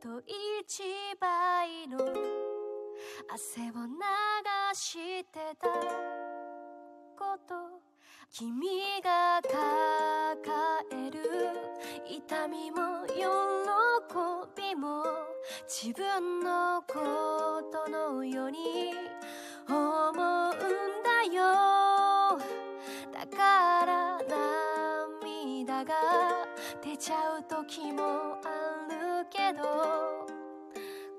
と一倍の汗を流してたこと君が抱える痛みも喜びも自分のことのように思うんだよ。だから涙が出ちゃう時もど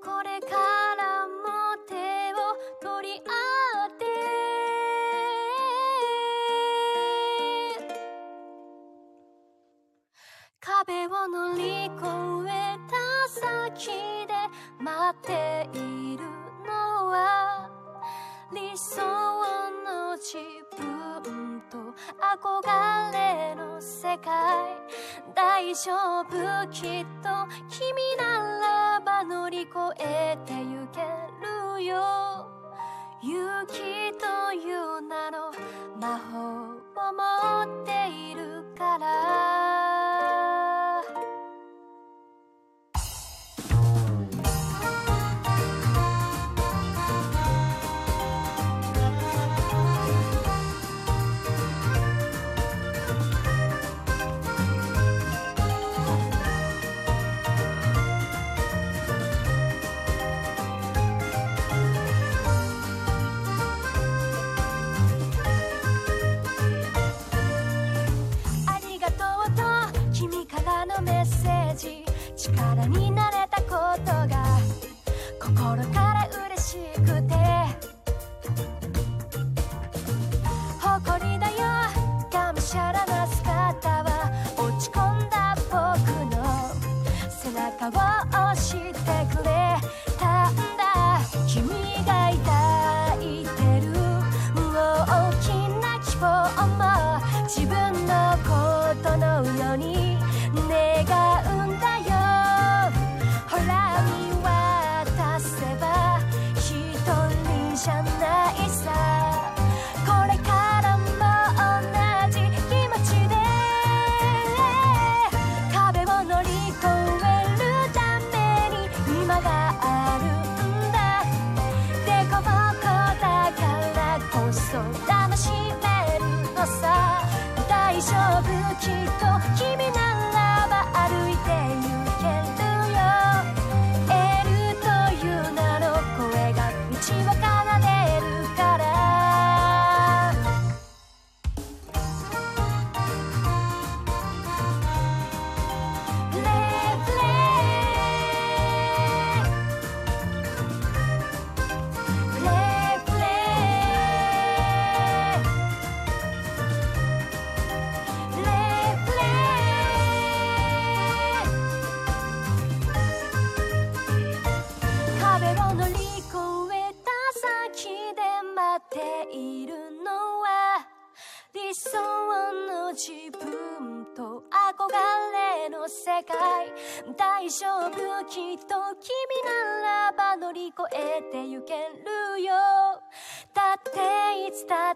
これからも手を取り合って。壁を乗り越えた先で待っているのは理想の自分憧れの世界。大丈夫？きっと君ならば乗り越えてゆけるよ。勇気という名の魔法を持っているから。じ。力になれたことが心から嬉しくて。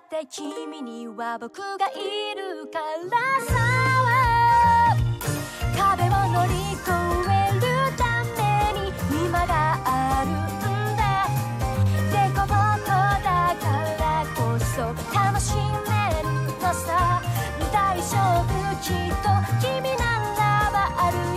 って君には僕がいるからさ。壁を乗り越えるために今があるんだ。デコボコだからこそ楽しめるのさ。大丈夫きっと。君ならばある。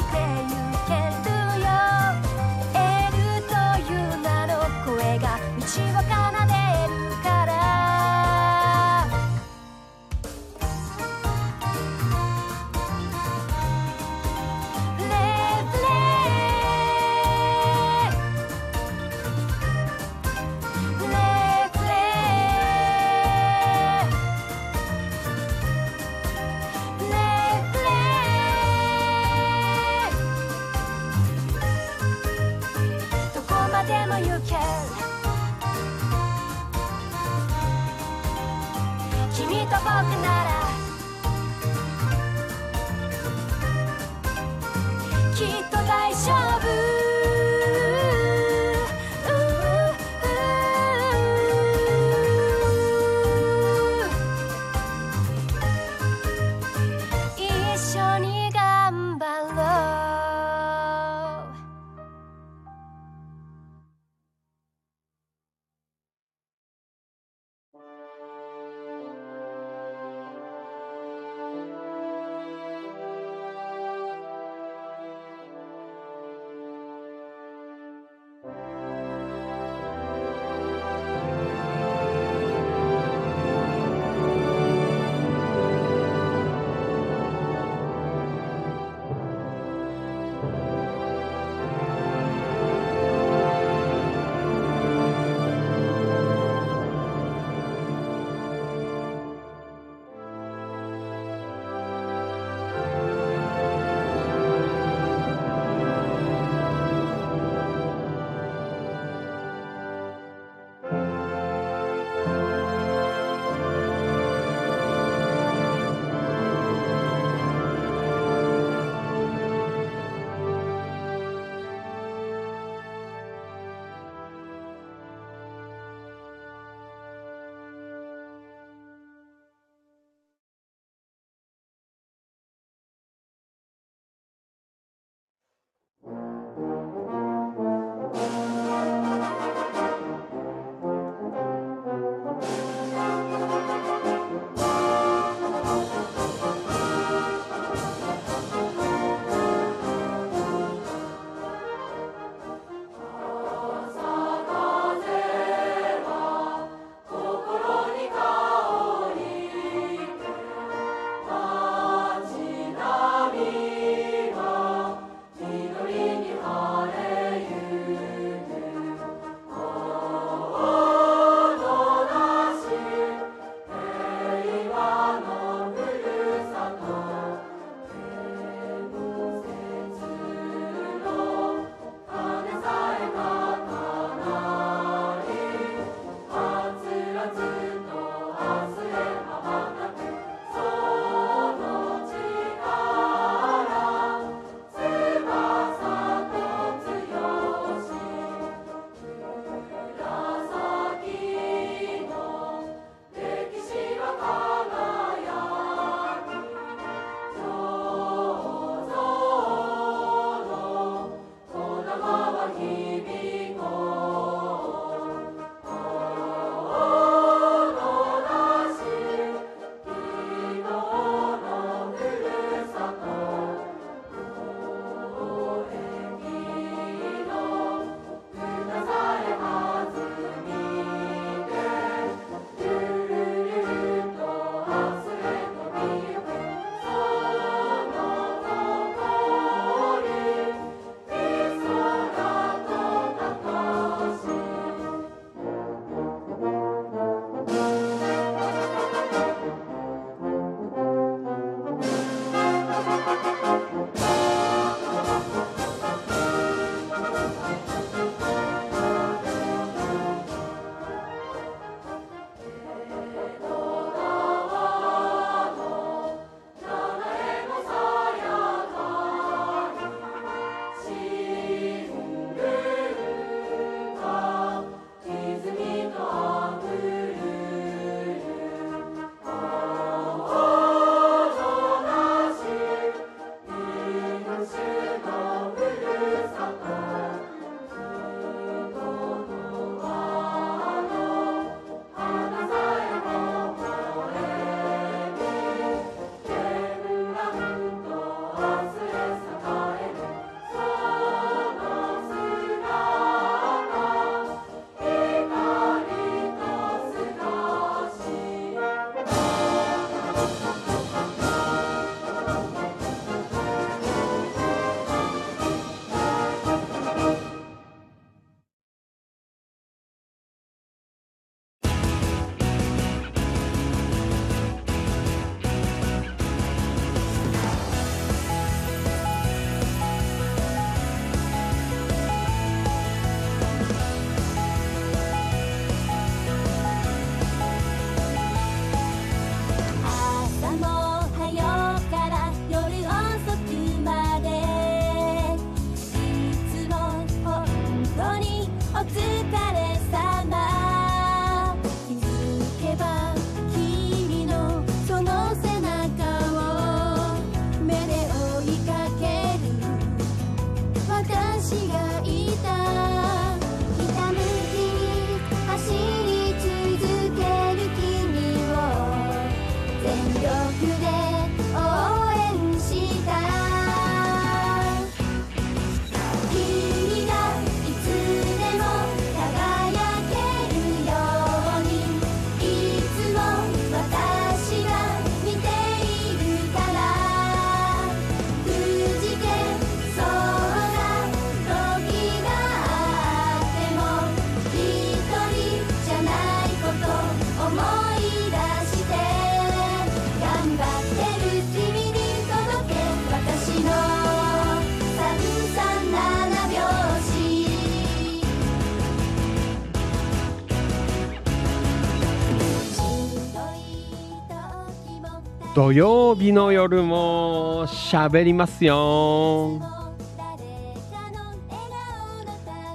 土曜日の夜も喋りますよ。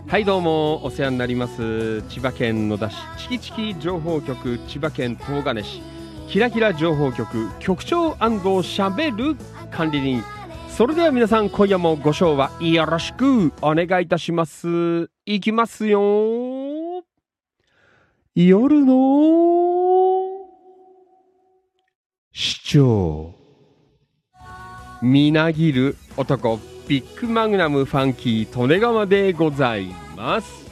はいどうもお世話になります。千葉県野田市チキチキ情報局千葉県東金市。キラキラ情報局局長しゃべる管理人。それでは皆さん今夜もご唱和よろしくお願いいたします。いきますよ。夜の市長みなぎる男ビッグマグナムファンキー利根川でございます。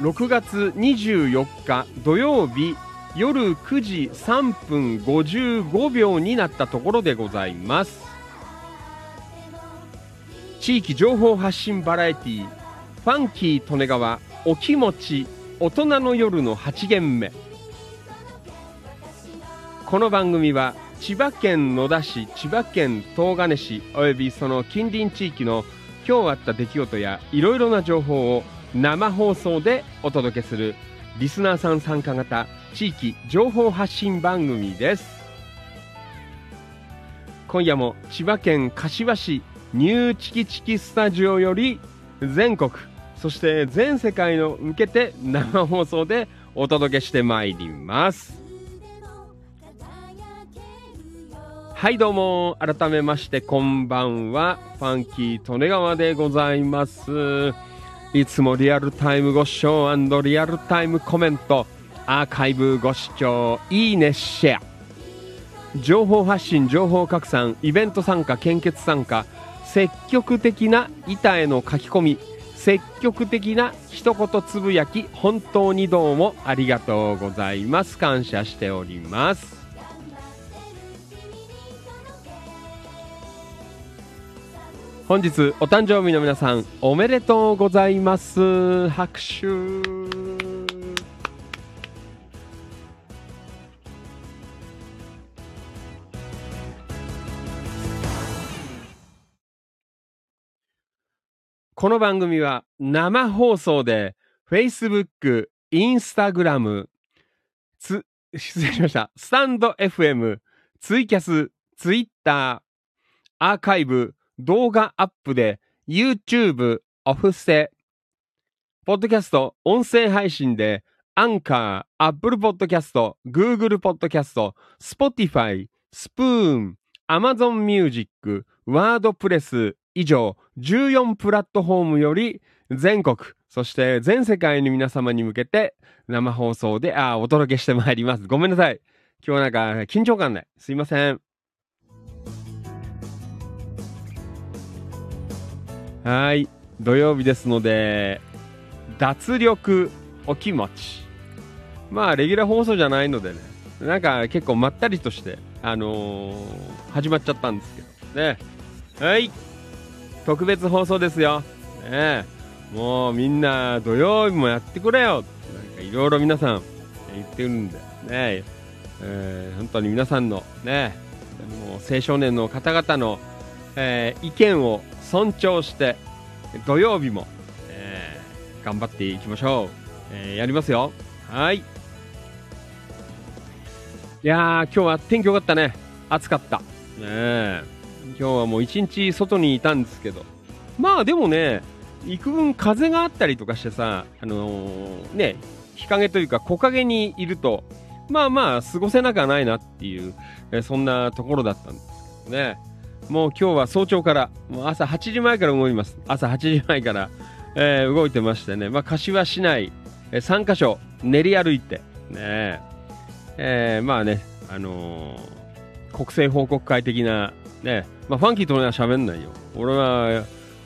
6月24日土曜日夜9時3分55秒になったところでございます。地域情報発信バラエティファンキー利根川お気持ち大人の夜の8限目。この番組は千葉県野田市千葉県東金市およびその近隣地域の今日あった出来事やいろいろな情報を生放送でお届けするリスナーさん参加型地域情報発信番組です。今夜も千葉県柏市ニューチキチキスタジオより全国そして全世界の向けて生放送でお届けしてまいります。はいどうも。改めましてこんばんは。ファンキー利根川でございます。いつもリアルタイムご視聴リアルタイムコメント。アーカイブご視聴いいねシェア。情報発信情報拡散イベント参加献血参加。積極的な板への書き込み。積極的な一言つぶやき。本当にどうもありがとうございます。感謝しております。本日お誕生日の皆さんおめでとうございます拍手この番組は生放送で Facebook、Instagram、つ、失礼しました。スタンド FM、ツイキャス、Twitter、アーカイブ、動画アップで YouTube、オフステ、ポッドキャスト、音声配信でアンカー、Apple Podcast、Google Podcast、Spotify、スプーン、Amazon Music、WordPress 以上14プラットフォームより全国、そして全世界の皆様に向けて生放送であお届けしてまいります。ごめんなさい。今日なんか緊張感ない。すいません。はい。土曜日ですので、脱力お気持ち。まあレギュラー放送じゃないのでね。なんか結構まったりとしてあのー始まっちゃったんですけどね。はい。特別放送ですよ。ね。もうみんな土曜日もやってくれよ。なんかいろいろ皆さん言ってるんで。ね。えー本当に皆さんのね。もう青少年の方々の、えー意見を尊重して土曜日も、えー頑張っていきましょう、えーやりますよ。はい。いやー今日は天気良かったね。暑かった。ねえ。今日はもう一日外にいたんですけど。まあでもね幾分風があったりとかしてさあのーね日陰というか木陰にいるとまあまあ過ごせなくはないなっていう、えーそんなところだったんですけどね。もう今日は早朝からもう朝8時前から動います。朝8時前から、えー動いてましてね、まあ、柏市内、え3カ所練り歩いてねえーまあねあのー国政報告会的なねまあファンキーと俺は喋んないよ。俺は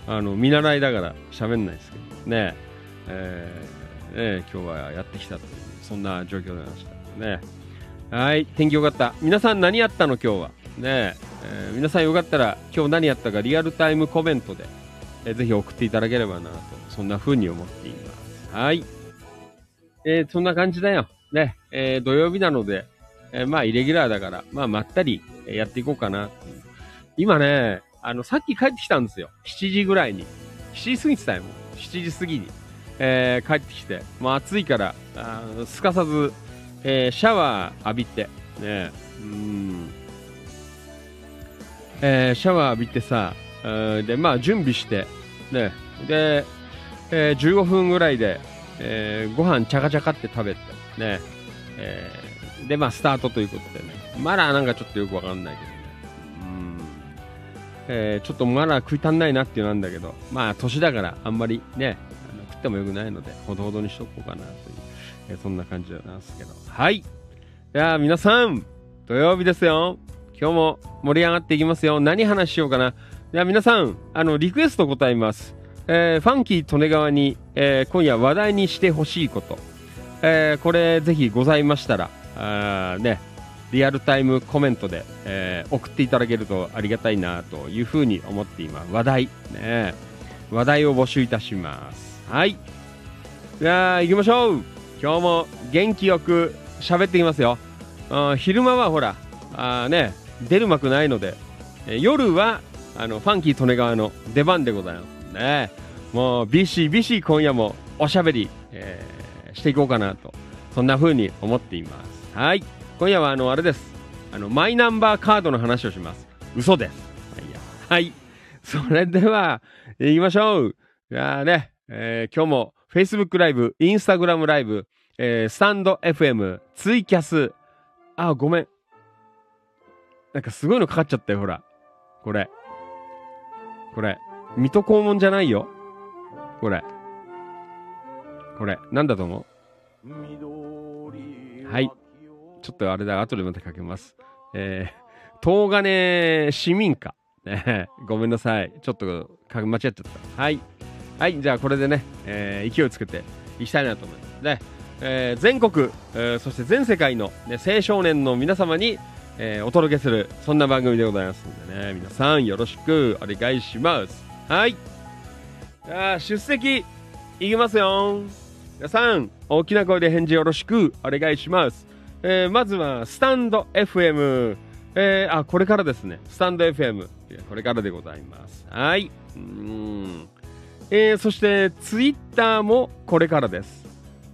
あの見習いだから喋んないですけどねえーね今日はやってきたというそんな状況でございました。ね。はい天気良かった。皆さん何やったの今日は？ねえー皆さんよかったら今日何やったかリアルタイムコメントで、えーぜひ送っていただければなとそんな風に思っています。はい。えーそんな感じだよ。ね、えー土曜日なので、えまあイレギュラーだからまあまったりやっていこうかなう。今ねあのさっき帰ってきたんですよ。7時ぐらいに。7時過ぎてたよ。7時過ぎに、え帰ってきてもう暑いからあすかさず、えシャワー浴びてねうん。えーシャワー浴びてさ、えーで、まあ、準備して、ね、で、えー15分ぐらいで、えーご飯チャカチャカって食べて、ね、えーで、まあ、スタートということでね、まだなんかちょっとよくわかんないけどね、うん、えーちょっとまだ食い足んないなっていうなんだけど、まあ、年だからあんまりね、あの食ってもよくないので、ほどほどにしとこうかなという、えーそんな感じなんですけど、はい。いやー皆さん、土曜日ですよ。今日も盛り上がっていきますよ。何話しようかな。いや、皆さん、あの、リクエスト答えます。えーファンキー利根川に、えー今夜話題にしてほしいこと。えーこれ、ぜひございましたら、あーね、リアルタイムコメントで、えー送っていただけるとありがたいなというふうに思っています。話題、ね、話題を募集いたします。はい。じゃあ、行きましょう。今日も元気よく喋っていきますよ。昼間はほら、あね、出る幕ないので、えー夜はあのファンキー利根川の出番でございますね。もうビシビシ今夜もおしゃべり、えーしていこうかなと、そんな風に思っています。はい。今夜はあの、あれです。あの、マイナンバーカードの話をします。嘘です。はいや。はい。それでは、行きましょう。じゃあね、えー今日も Facebook ライブ、Instagram ライブ、えースタンド FM、ツイキャス、あ、ごめん。なんかすごいのかかっちゃったよ、ほら。これ。これ。水戸黄門じゃないよ。これ。これ。なんだと思う？はい。ちょっとあれだ、後でまたかけます。えー、東金市民課。ね、ごめんなさい。ちょっと間違っちゃった。はい。はい、じゃあこれでね、えー勢いをつけていきたいなと思います。ね、えー全国、えーそして全世界の、ね、青少年の皆様に、えーお届けする、そんな番組でございますんでね、皆さんよろしくお願いします。はい。じゃあ出席いきますよ。皆さん、大きな声で返事よろしくお願いします。えーまずは、スタンド FM。えーあ、これからですね。スタンド FM。これからでございます。はい。うん。えーそして、ツイッターもこれからです。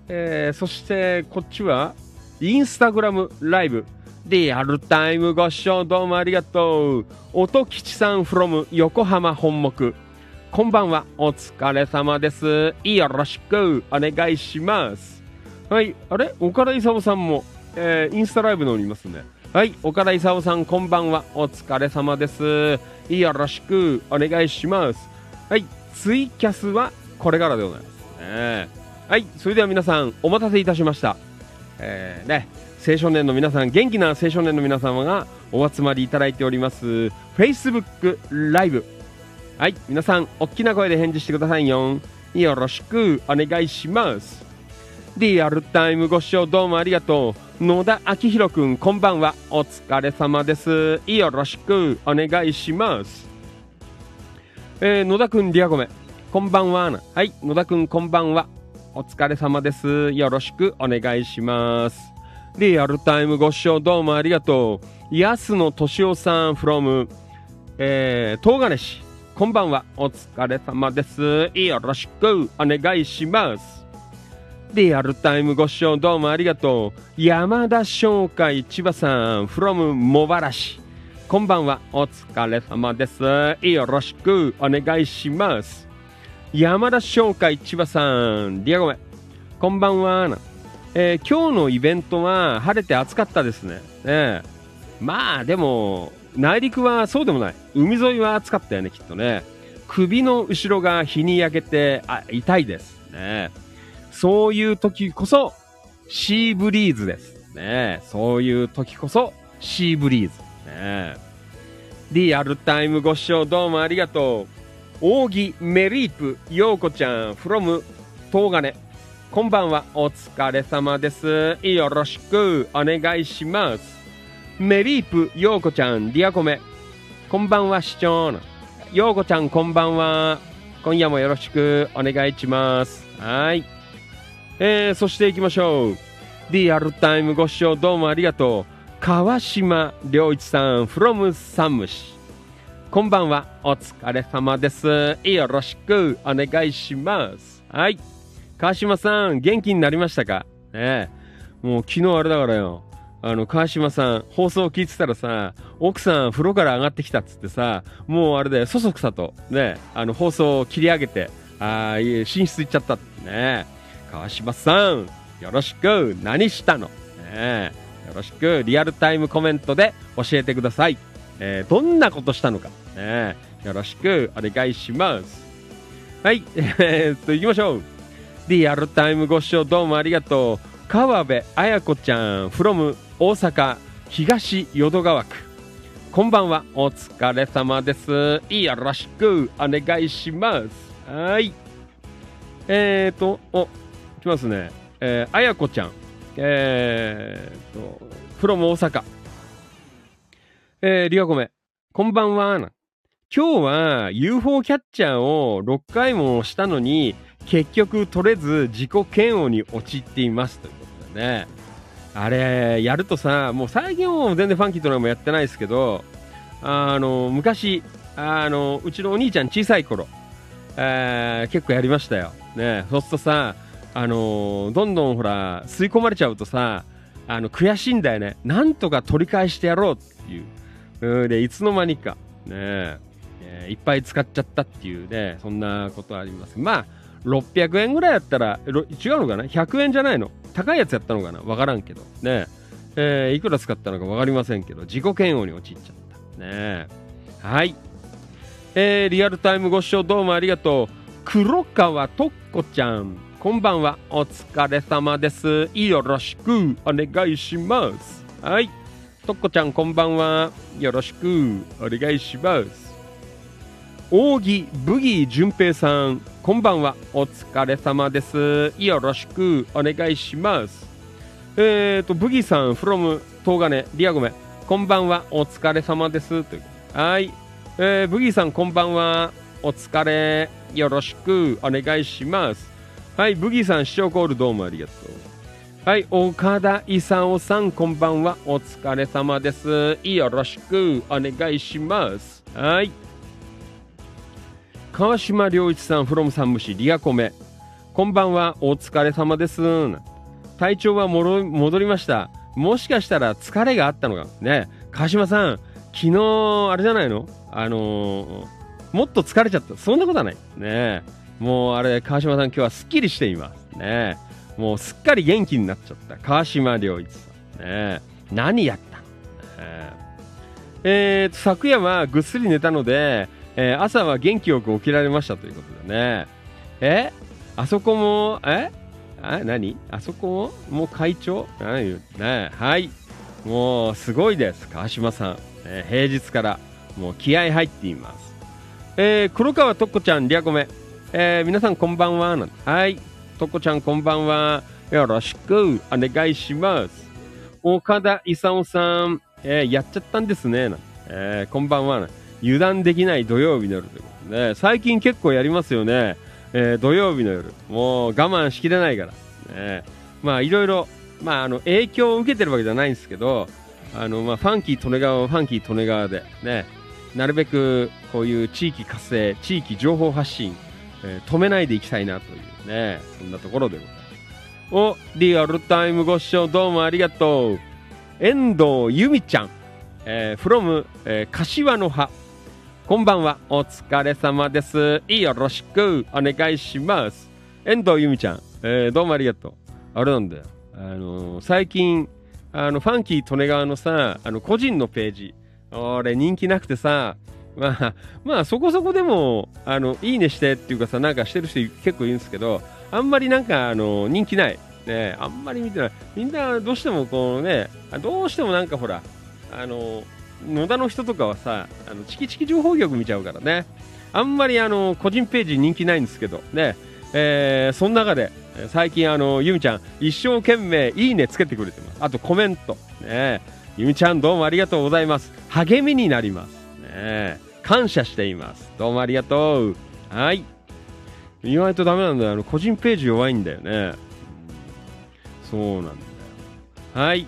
えーそして、こっちは、インスタグラムライブ。リアルタイムご視聴どうもありがとう。音吉さん from 横浜本木。こんばんは。お疲れ様です。よろしくお願いします。はい。あれ？岡田勲さんも、えーインスタライブの方にいますね。はい。岡田勲さん、こんばんは。お疲れ様です。よろしくお願いします。はい。ツイキャスはこれからでございますね。はい。それでは皆さん、お待たせいたしました。えーね、青少年の皆さん、元気な青少年の皆様がお集まりいただいております、Facebook ライブ。はい。皆さん、大きな声で返事してくださいよ。よろしくお願いします。リアルタイムご視聴どうもありがとう。野田明宏くん、こんばんは。お疲れ様です。よろしくお願いします。えー、野田くん、リアゴメ、こんばんは。はい、野田くん、こんばんは。お疲れ様です。よろしくお願いします。リアルタイムご視聴どうもありがとう。安野敏夫さん from、えー、東金市。こんばんは。お疲れ様です。よろしくお願いします。リアルタイムご視聴どうもありがとう。山田商会千葉さん from 茂原市。こんばんは。お疲れ様です。よろしくお願いします。山田商会千葉さん、リアゴメ。こんばんは。えー今日のイベントは晴れて暑かったですね。ええまあでも、内陸はそうでもない。海沿いは暑かったよね、きっとね。首の後ろが日に焼けて、あ、痛いですね。そういう時こそ、シーブリーズです。ねそういう時こそ、シーブリーズ。ねリアルタイムご視聴どうもありがとう。扇メリープ、ようこちゃん、from 東金。こんばんは、お疲れ様です。よろしくお願いします。メリープ、ようこちゃん、リアコメ。こんばんは、市長。ようこちゃん、こんばんは。今夜もよろしくお願いします。はい。えー、そして行きましょう。リアルタイムご視聴どうもありがとう。川島良一さん from 山武市。こんばんは。お疲れ様です。よろしくお願いします。はい。川島さん、元気になりましたか？ねえ。もう昨日あれだからよ。あの、川島さん、放送聞いてたらさ、奥さん風呂から上がってきたっつってさ、もうあれで、そそくさと、ね、あの、放送を切り上げて、ああ、いえ寝室行っちゃったってね。川島さん、よろしく、何したの？ねよろしく、リアルタイムコメントで教えてください。えーどんなことしたのか、ね、よろしくお願いします。はい、えーっと、行きましょう。リアルタイムご視聴どうもありがとう。川辺彩子ちゃん from 大阪東淀川区。こんばんは。お疲れ様です。よろしくお願いします。はい。えーと、お、来ますね。えー、彩子ちゃん。えーと、from 大阪。えー、リアコメ。こんばんは。今日は UFO キャッチャーを6回もしたのに、結局取れず自己嫌悪に陥っていますということでね。あれ、やるとさ、もう最近は全然ファンキートラもやってないですけど、あの、昔、あの、うちのお兄ちゃん小さい頃、えー結構やりましたよ。ね、そうするとさ、あのどんどんほら、吸い込まれちゃうとさ、あの、悔しいんだよね。なんとか取り返してやろうっていう。うで、いつの間にか、ねえーいっぱい使っちゃったっていうね、そんなことあります。まあ、600円ぐらいやったら、違うのかな ?100 円じゃないの？高いやつやったのかな？わからんけど。ねえーいくら使ったのかわかりませんけど、自己嫌悪に陥っちゃった。ねはい。えーリアルタイムご視聴どうもありがとう。黒川とっこちゃん。こんばんは。お疲れ様です。よろしくお願いします。はい。とっこちゃん、こんばんは。よろしくお願いします。扇ブギー淳平さん、こんばんは。お疲れ様です。よろしくお願いします。えーと、ブギーさん、from 東金、リアゴメ、こんばんは。お疲れ様です。というはい。えー、ブギーさん、こんばんは。お疲れ。よろしくお願いします。はい、ブギーさん、視聴コールどうもありがとう。はい、岡田勲さん、こんばんは。お疲れ様です。よろしくお願いします。はい。川島良一さん、from 山武市、リアコメ。こんばんは、お疲れ様です。体調はもろ戻りました。もしかしたら疲れがあったのか。ね、川島さん、昨日、あれじゃないの？あのーもっと疲れちゃった。そんなことはない。ねもうあれ、川島さん今日はすっきりしています。ねもうすっかり元気になっちゃった。川島良一さん。ね何やったの、ねえーと、昨夜はぐっすり寝たので、えー朝は元気よく起きられましたということでね。え？あそこも、え？あ何？あそこも？もう会長？何言うねはい。もうすごいです。川島さん。えー平日からもう気合入っています。えー黒川とっこちゃん、リアコメ。えー皆さんこんばんは。はい。とっこちゃんこんばんは。よろしくお願いします。岡田勲さん、えーやっちゃったんですね。えーこんばんは。油断できない土曜日の夜ということでね、最近結構やりますよね。えー土曜日の夜。もう我慢しきれないから。ね、まあいろいろ、まああの影響を受けてるわけじゃないんですけど、あのまあファンキー利根川はファンキー利根川でね、なるべくこういう地域活性、地域情報発信、えー止めないでいきたいなというね、そんなところでございます。お、リアルタイムご視聴どうもありがとう。遠藤由美ちゃん、えー、from、えー柏の葉。こんばんは、お疲れ様です。よろしくお願いします。遠藤由美ちゃん、えーどうもありがとう。あれなんだよ。あのー最近、あの、ファンキー利根川のさ、あの、個人のページ、俺人気なくてさ、まあ、まあ、そこそこでも、あの、いいねしてっていうかさ、なんかしてる人結構いるんですけど、あんまりなんか、あの、人気ない。ね、あんまり見てない。みんな、どうしてもこうね、どうしてもなんかほら、あの、野田の人とかはさ、あの、チキチキ情報局見ちゃうからね。あんまりあの、個人ページ人気ないんですけど、ね、えーその中で、最近あの、ゆみちゃん、一生懸命いいねつけてくれてます。あとコメント。ね、ゆみちゃんどうもありがとうございます。励みになります。ね、感謝しています。どうもありがとう。はい。意外とダメなんだよ。あの、個人ページ弱いんだよね。そうなんだよ。はい。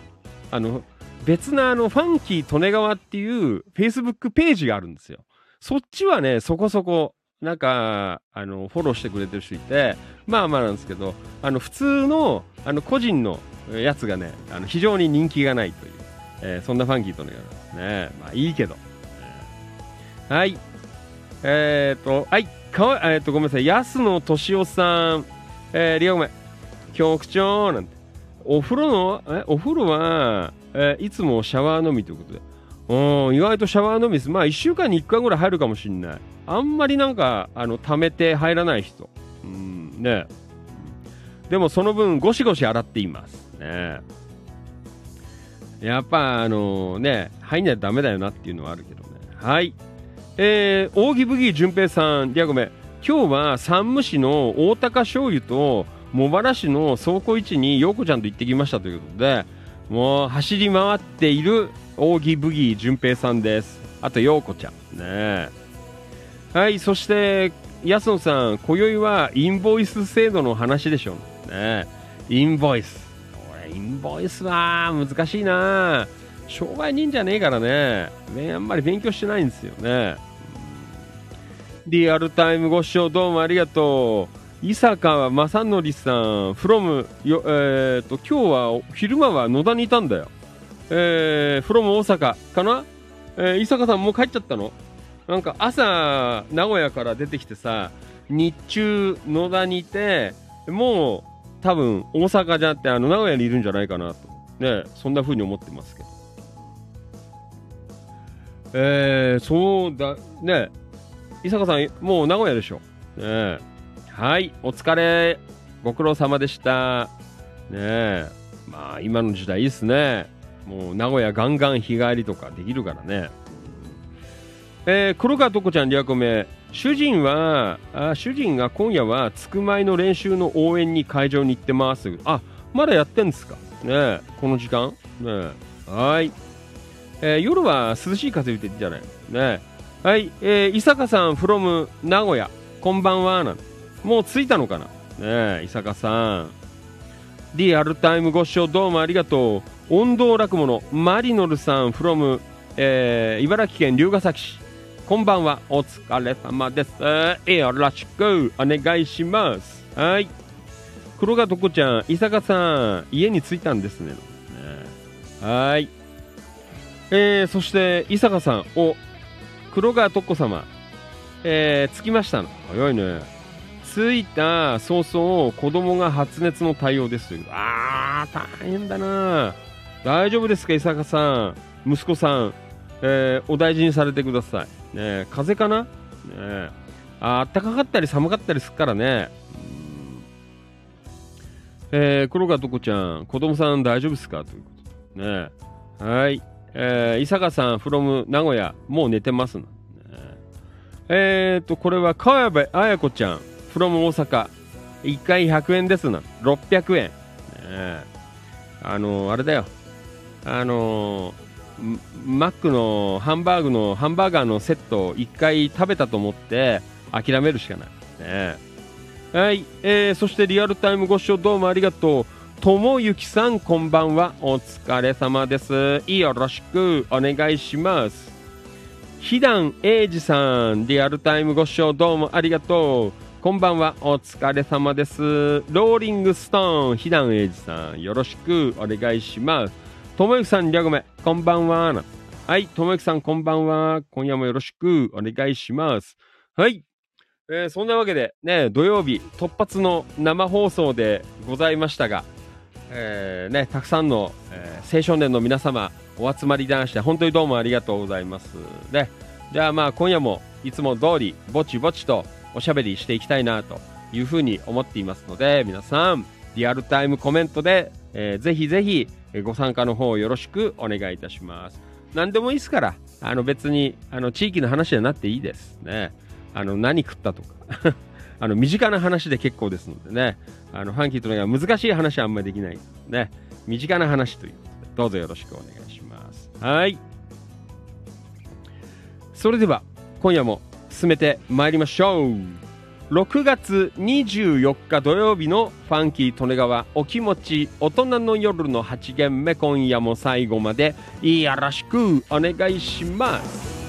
あの、別なあの、ファンキー利根川っていう Facebook ページがあるんですよ。そっちはね、そこそこ、なんか、あの、フォローしてくれてる人いて、まあまあなんですけど、あの、普通の、あの、個人のやつがね、あの、非常に人気がないという、えーそんなファンキー利根川ですね。まあいいけど。えーはい。えー、と、はい、かわ、えー、と、ごめんなさい、安野敏夫さん、えー、リアごめん、局長、なんて、お風呂の、え、お風呂は、えーいつもシャワーのみということで、うん、意外とシャワーのみです。まあ、1週間に1回ぐらい入るかもしれない。あんまりなんか、あの、溜めて入らない人。うん、ね。でも、その分、ゴシゴシ洗っています。ね。やっぱ、あのね、入んないとダメだよなっていうのはあるけどね。はい。えー、扇ブギー淳平さん、リアごめん。今日は山武市の大高醤油と茂原市の倉庫市に陽子ちゃんと行ってきましたということで、もう走り回っている扇ブギー淳平さんです。あと陽子ちゃん。ねはい、そして安野さん、今宵はインボイス制度の話でしょうね。インボイス。俺、インボイスは難しいな商売人じゃねえからね。ね、あんまり勉強してないんですよね。リアルタイムご視聴どうもありがとう。伊坂正則さん、from よ、えー、と、今日は昼間は野田にいたんだよ。えー、from 大阪かな？えー、伊坂さんもう帰っちゃったの？なんか朝、名古屋から出てきてさ、日中野田にいて、もう多分大阪じゃなくてあの名古屋にいるんじゃないかなと。ね、そんな風に思ってますけど。えー、そうだ、ね、伊坂さん、もう名古屋でしょ？ね、はい、お疲れ、ご苦労様でした。ねまあ、今の時代いいっすね。もう名古屋ガンガン日帰りとかできるからね。えー、黒川とこちゃん、リアコメ。主人は、あ主人が今夜は、つくまいの練習の応援に会場に行ってます。あ、まだやってんですかねこの時間ねはい。えー夜は涼しい風吹いてるじゃないねはい、えー、伊坂さん from 名古屋こんばんはなんてもう着いたのかな？ねえ伊坂さん。リアルタイムご視聴どうもありがとう。音頭落語のマリノルさん from、えー茨城県龍ケ崎市。こんばんは。お疲れ様です、えーよろしく。お願いします。はい。黒川とこちゃん伊坂さん家に着いたんですね。ねはい。えー、そして伊坂さん。お黒川とっこ様。えー、着きましたの。早いね。着いた早々子供が発熱の対応ですという。あー大変だな。大丈夫ですか伊坂さん。息子さん、えーお大事にされてください。ね風邪かな？ねあったかかったり寒かったりするからね。えー、黒川とこちゃん。子供さん大丈夫ですか？ということで。ねはい。えー、伊坂さん from 名古屋もう寝てます、え。ー、とこれは川辺綾子ちゃん。From 大阪1回100円ですな。600円、ねねあのあれだよ。あのマックのハンバーグのハンバーガーのセットを1回食べたと思って諦めるしかない。ねはい、えー、そしてリアルタイムご視聴どうもありがとう。ともゆきさんこんばんは。お疲れ様です。よろしく。お願いします。ひだんえいじさんリアルタイムご視聴どうもありがとう。こんばんは。お疲れ様です。ローリングストーンひだんえいじさんよろしくお願いします。ともゆきさんりゃごめこんばんは。はいともゆきさんこんばんは。今夜もよろしくお願いします。はい。えー、そんなわけでね土曜日突発の生放送でございましたがえー、ね、たくさんの、えー、青少年の皆様お集まりだして本当にどうもありがとうございます。ね。じゃあまあ今夜もいつも通りぼちぼちとおしゃべりしていきたいなというふうに思っていますので皆さんリアルタイムコメントで、えー、ぜひぜひご参加の方よろしくお願いいたします。何でもいいですからあの別にあの地域の話じゃなっていいですね。あの何食ったとか。あの身近な話で結構ですのでね、あのファンキーとのは難しい話はあんまりできないね、身近な話ということで、どうぞよろしくお願いします。はい。それでは、今夜も進めてまいりましょう。6月24日土曜日のファンキー利根川お気持ち大人の夜の8限目今夜も最後までよろしくお願いします。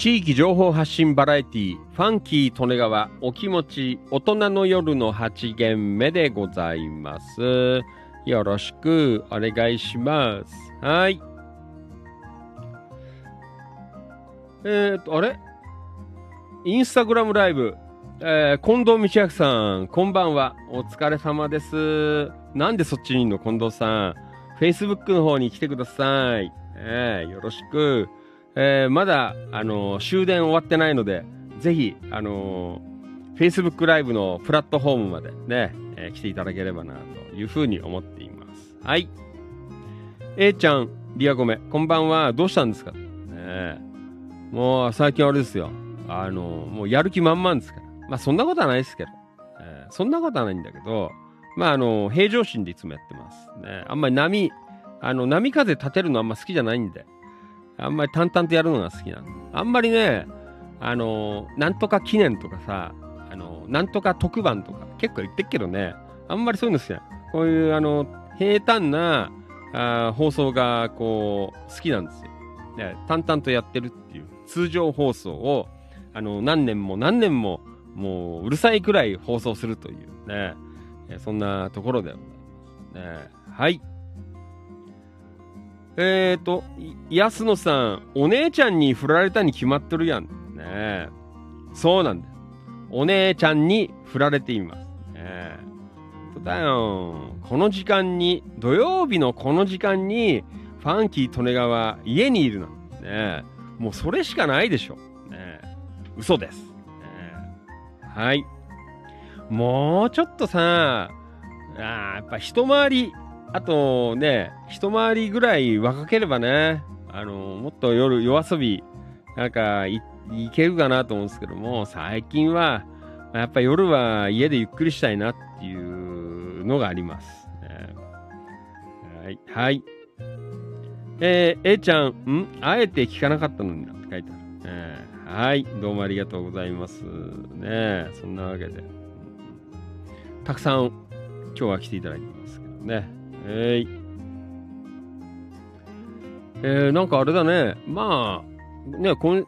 地域情報発信バラエティファンキー利根川お気持ち大人の夜の8限目でございます。よろしくお願いします。はい。えっ、と、あれ？インスタグラムライブ、えー、近藤道明さん、こんばんは。お疲れ様です。なんでそっちにいんの？近藤さん。Facebook の方に来てください。えー、よろしく。えー、まだ、あのー、終電終わってないので、ぜひ、あのー、Facebook ライブのプラットフォームまでね、えー、来ていただければな、というふうに思っています。はい。A ちゃん、リアゴメ、こんばんは。どうしたんですか？ねもう、最近あれですよ。あのもうやる気満々ですから。まあ、そんなことはないですけど。えー、そんなことはないんだけど、まあ、あの平常心でいつもやってます。ね。あんまり波、あの、波風立てるのあんま好きじゃないんで。あんまり淡々とやるのが好きなの。あんまりね、あの、なんとか記念とかさ、あの、なんとか特番とか結構言ってっけどね、あんまりそういうの好きなこういう、あの、平坦なあ放送が、こう、好きなんですよ。ね、淡々とやってるっていう、通常放送を、あの、何年も何年も、もう、うるさいくらい放送するというね、そんなところで。ね、はい。えっ、ー、と、安野さん、お姉ちゃんに振られたに決まってるやん。ねそうなんだ。お姉ちゃんに振られています。ねそうだよ。この時間に、土曜日のこの時間に、ファンキー利根川、家にいるなんねもうそれしかないでしょ。ね嘘です。ねはい。もうちょっとさ、あやっぱ一回りあとね、一回りぐらい若ければね、あの、もっと夜夜遊び、なんかい、けるかなと思うんですけども、最近は、やっぱ夜は家でゆっくりしたいなっていうのがあります。ね、はい。はい。えー、A ちゃん、ん？あえて聞かなかったのになって書いてある。えー、はい。どうもありがとうございます。ねそんなわけで。たくさん今日は来ていただいてますけどね。えー、えー、なんかあれだね。まあ、ね、こん、あん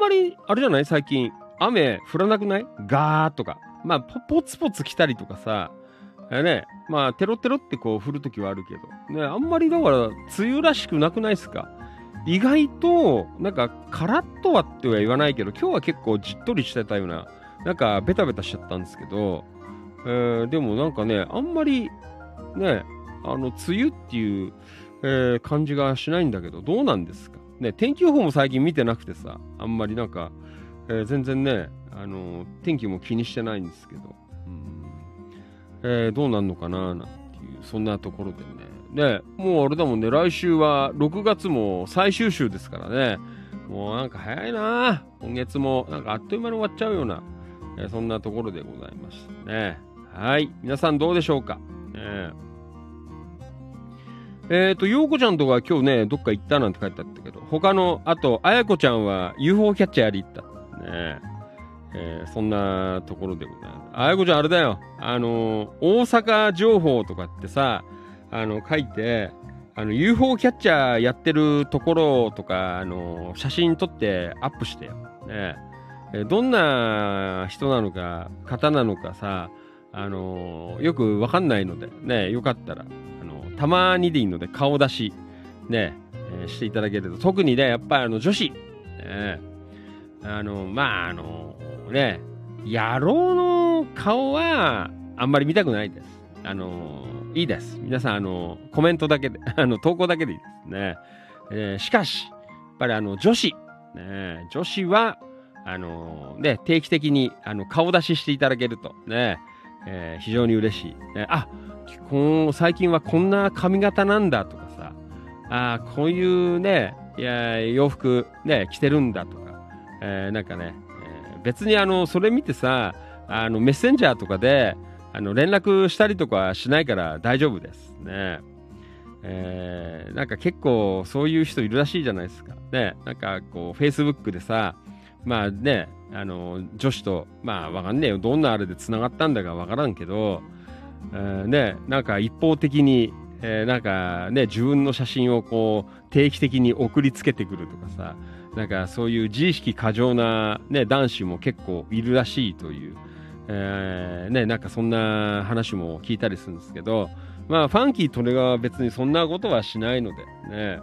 まり、あれじゃない？最近、雨降らなくない？ガーとか。まあ、ポツポツ来たりとかさ、えー、ね、まあ、テロテロってこう降るときはあるけど、ね、あんまりだから、梅雨らしくなくないっすか？意外と、なんか、カラッとはっては言わないけど、今日は結構じっとりしてたような、なんか、ベタベタしちゃったんですけど、えーでもなんかね、あんまり、ね、あの、梅雨っていう、えー感じがしないんだけど、どうなんですか？ね、天気予報も最近見てなくてさ、あんまりなんか、えー全然ね、あの天気も気にしてないんですけど、うん。えーどうなんのかななんていう、そんなところでね。ね、もうあれだもんね、来週は6月も最終週ですからね、もうなんか早いな。今月もなんかあっという間に終わっちゃうような、えーそんなところでございましたね。はい。皆さんどうでしょうか、ねえっ、と、ようこちゃんとか今日ね、どっか行ったなんて書いてあったけど、他の、あと、あやこちゃんは UFO キャッチャーやり行った。ねえーそんなところでございます。あやこちゃんあれだよ。あの大阪情報とかってさ、あの、書いて、あの、UFO キャッチャーやってるところとか、あの写真撮ってアップしてよ。ねえーどんな人なのか、方なのかさ、あのよくわかんないので、ね、よかったら、たまにでいいので顔出し、ね、えーしていただけると、特にね、やっぱりあの女子、ね、あの、まあ、あの、ね、野郎の顔はあんまり見たくないです。あの、いいです。皆さん、あの、コメントだけで、あの、投稿だけでいいですね。えーしかし、やっぱりあの、女子、ね、女子は、あの、ね、定期的にあの顔出ししていただけると、ね、えー非常に嬉しい。ね、あ、この最近はこんな髪型なんだとかさ、あこういうね、いや洋服ね、着てるんだとか、えーなんかね、えー別にあの、それ見てさ、あの、メッセンジャーとかで、あの、連絡したりとかしないから大丈夫ですね。えーなんか結構そういう人いるらしいじゃないですか。ね、なんかこう、Facebook でさ、まあね、あの、女子と、まあわかんねえよ。どんなあれで繋がったんだかわからんけど、えーね、なんか一方的に、えーなんかね、自分の写真をこう、定期的に送りつけてくるとかさ、なんかそういう自意識過剰な、ね、男子も結構いるらしいという、えーね、なんかそんな話も聞いたりするんですけど、まあ、ファンキー・トレガは別にそんなことはしないのでね、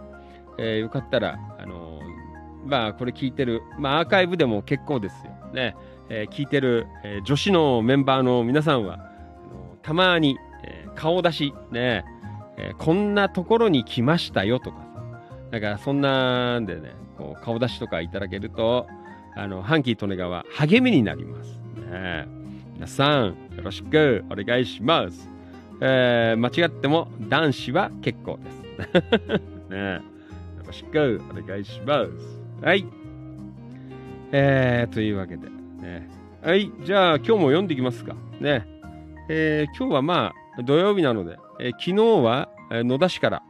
えーよかったら、あのまあ、これ聞いてる、まあ、アーカイブでも結構ですよ。ね、えー聞いてる、えー女子のメンバーの皆さんは、あのたまに、えー顔出し、ね、えーこんなところに来ましたよとかさ、だからそんなんでね、こう顔出しとかいただけると、あの、ハンキー・トネガは励みになります。ね、皆さん、よろしくお願いします。えー間違っても男子は結構です。ね、よろしくお願いします。はい。えー、というわけで、ね。はい、じゃあ今日も読んでいきますか。ね。えー今日はまあ土曜日なので、えー昨日は、え野田市から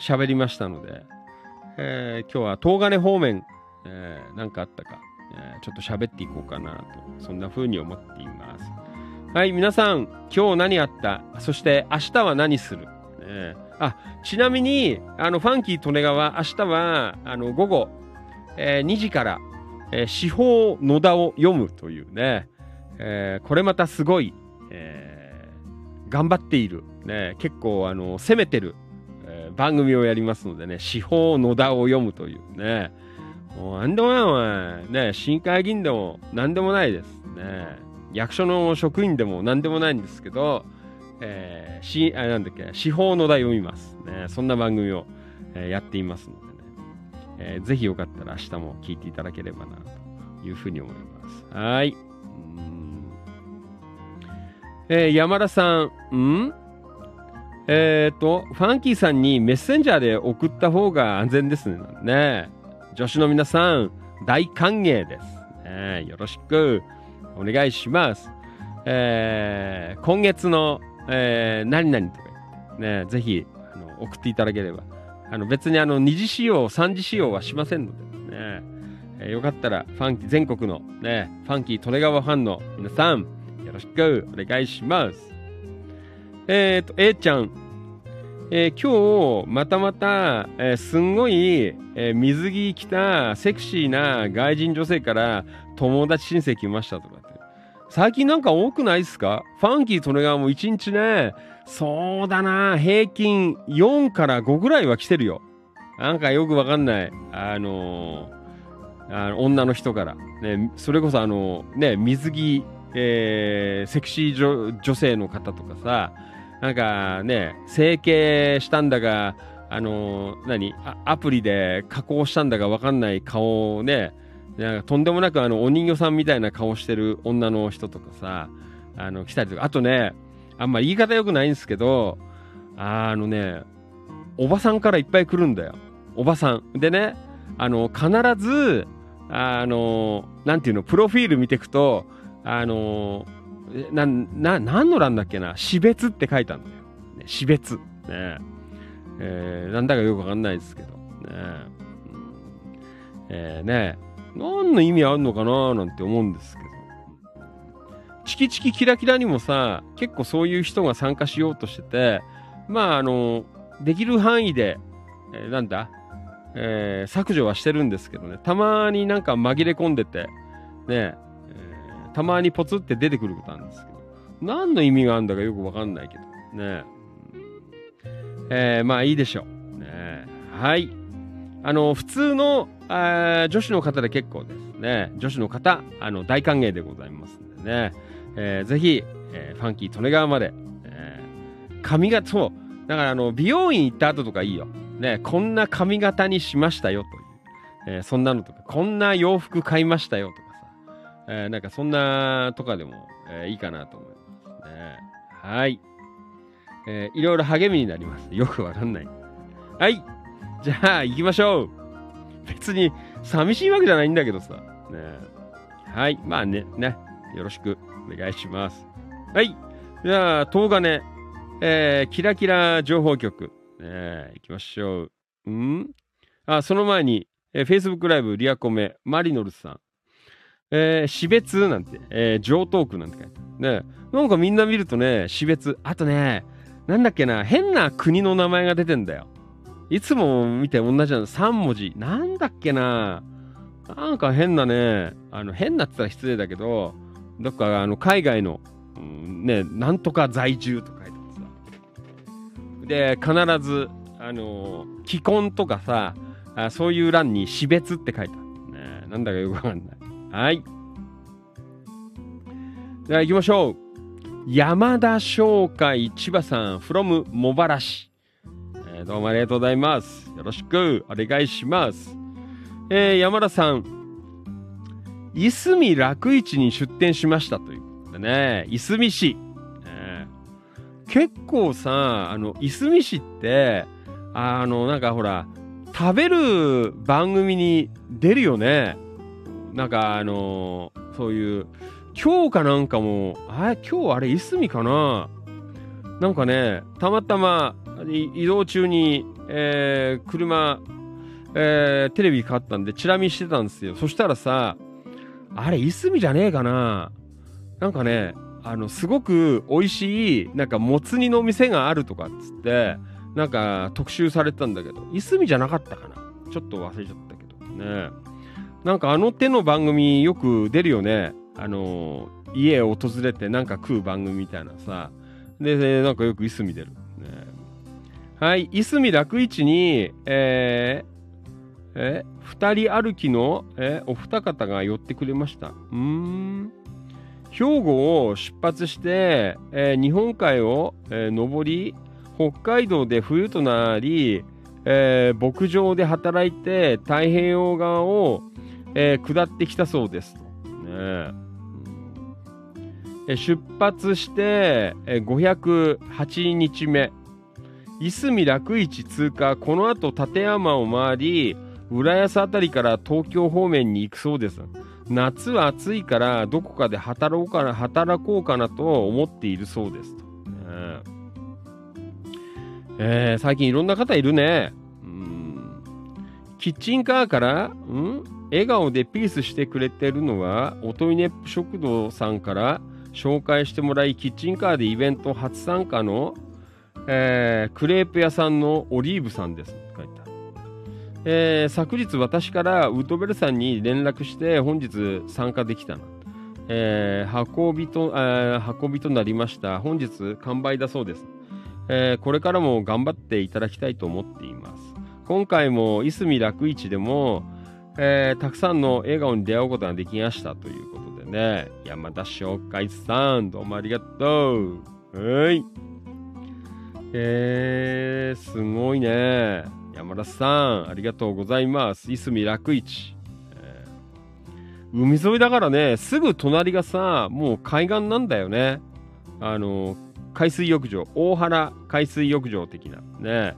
喋りましたので、えー今日は東金方面、えーなんかあったか、えーちょっと喋っていこうかなと、そんな風に思っています。はい、皆さん、今日何あった？そして明日は何する、ね。あ、ちなみに、あの、ファンキー・利根川、明日は、あの、午後、えー2時から、えー司法野田を読むというね、えーこれまたすごい、えー頑張っている、ね、結構、あの、攻めてる、えー番組をやりますのでね、司法野田を読むというね、もうなんでもないお前、ね、市議会議員でもなんでもないですね。役所の職員でもなんでもないんですけど、えー、し、あ、なんだっけ、司法の題読みます。ね、そんな番組を、えーやっていますのでね、えーぜひよかったら明日も聞いていただければな、というふうに思います。はい。えー山田さん、んえっ、と、ファンキーさんにメッセンジャーで送った方が安全ですね。ね女子の皆さん、大歓迎です。ねよろしくお願いします。えー今月の、えー何々とか、ね、ぜひあの送っていただければ。あの別にあの二次使用、三次使用はしませんので、ねえーよかったらファンキー全国の、ね、ファンキー利根川ファンの皆さん、よろしくお願いします。えっ、と、A ちゃん、えー今日またまた、えーすんごい、えー水着着たセクシーな外人女性から友達申請来ましたとか。最近なんか多くないですか？ファンキー利根川も一日ね、そうだな、平均4から5ぐらいは来てるよ。なんかよくわかんない、あのーあの女の人から、ね、それこそあの、ね、水着、えーセクシー女女性の方とかさ、なんかね、整形したんだが、あの何？アプリで加工したんだかわかんない顔をね、なんかとんでもなくあのお人形さんみたいな顔してる女の人とかさ、あの来たりとか、あとね、あんま言い方良くないんですけど、あのね、おばさんからいっぱい来るんだよ。おばさん。でね、あの、必ず、あの、なんていうの、プロフィール見ていくと、あの、な、な、何の欄だっけな、死別って書いたんだよ。死別。ねえーなんだかよくわかんないですけど。ねうんえーね何の意味あるのかななんて思うんですけど。チキチキキラキラにもさ、結構そういう人が参加しようとしてて、まあ、あの、できる範囲で、えーなんだ、えー削除はしてるんですけどね、たまになんか紛れ込んでて、ね、えーたまにポツって出てくることあるんですけど、何の意味があるんだかよくわかんないけど、ね。えーまあいいでしょう。ね、はい。あの、普通のあー女子の方で結構ですね。女子の方、あの、大歓迎でございますんでね。えーぜひ、えーファンキー利根川まで、えー髪型、そう。だから、あの、美容院行った後とかいいよ。ね、こんな髪型にしましたよという。えーそんなのとか、こんな洋服買いましたよとかさ。えーなんかそんなとかでも、えーいいかなと思いますね。はい。えーいろいろ励みになります。よくわかんない。はい。じゃあ、行きましょう。別に、寂しいわけじゃないんだけどさ。ねはい。まあね、ね。よろしくお願いします。はい。じゃあ、東金、えーキラキラ情報局。ね行きましょう。ん？あ、その前に、えー、Facebook ライブリアコメ、マリノルさん。えー、死別なんて、えー、上東区なんて書いて。ねなんかみんな見るとね、死別。あとね、なんだっけな、変な国の名前が出てんだよ。いつも見て同じなの、3文字。なんだっけな。なんか変なね、あの、変なって言ったら失礼だけど、どっかあの海外の、うんね、なんとか在住と書いてあってさ。で、必ず、あの既婚とかさ、あそういう欄に死別って書いてある。ね、なんだかよくわかんない。はい。じゃあ行きましょう。山田商会千葉さん from 茂原市、どうもありがとうございます。よろしくお願いします。えー山田さん、いすみ楽市に出店しましたということでね、いすみ市。えー結構さ、あの、いすみ市って、あの、なんかほら、食べる番組に出るよね。なんかあのそういう、今日かなんかも、あ今日あれ、いすみかななんかね、たまたま移動中に、えー車、えーテレビ買ったんで、チラ見してたんですよ。そしたらさ、あれ、いすみじゃねえかななんかね、あの、すごく美味しい、なんか、もつ煮の店があるとかっつって、なんか、特集されてたんだけど、いすみじゃなかったかなちょっと忘れちゃったけどね。なんか、あの手の番組よく出るよね。あの、家を訪れてなんか食う番組みたいなさ。で、でなんかよくいすみ出る。はい、いすみ楽市に、えー、え、二人歩きの、え、お二方が寄ってくれました。うーん。兵庫を出発して、えー日本海を、えー登り、北海道で冬となり、えー牧場で働いて太平洋側を、えー下ってきたそうです。ねえ出発して、えー508日目。いすみ楽市通過、この後立山を回り、浦安あたりから東京方面に行くそうです。夏は暑いからどこかで働こうかな働こうかなと思っているそうですと。えー最近いろんな方いるね。うんキッチンカーから、ん笑顔でピースしてくれてるのは、おといね食堂さんから紹介してもらい、キッチンカーでイベント初参加の、えークレープ屋さんのオリーブさんです。書いてあるえー昨日私からウッドベルさんに連絡して本日参加できたな。えー運びと、え運びとなりました。本日完売だそうです。えこれからも頑張っていただきたいと思っています。今回も、いすみ楽市でも、えたくさんの笑顔に出会うことができましたということでね、山田翔海さん、どうもありがとう。はい。えー、すごいね。山田さん、ありがとうございます。いすみ楽市。えー海沿いだからね、すぐ隣がさ、もう海岸なんだよね。あの、海水浴場、大原海水浴場的な。ね。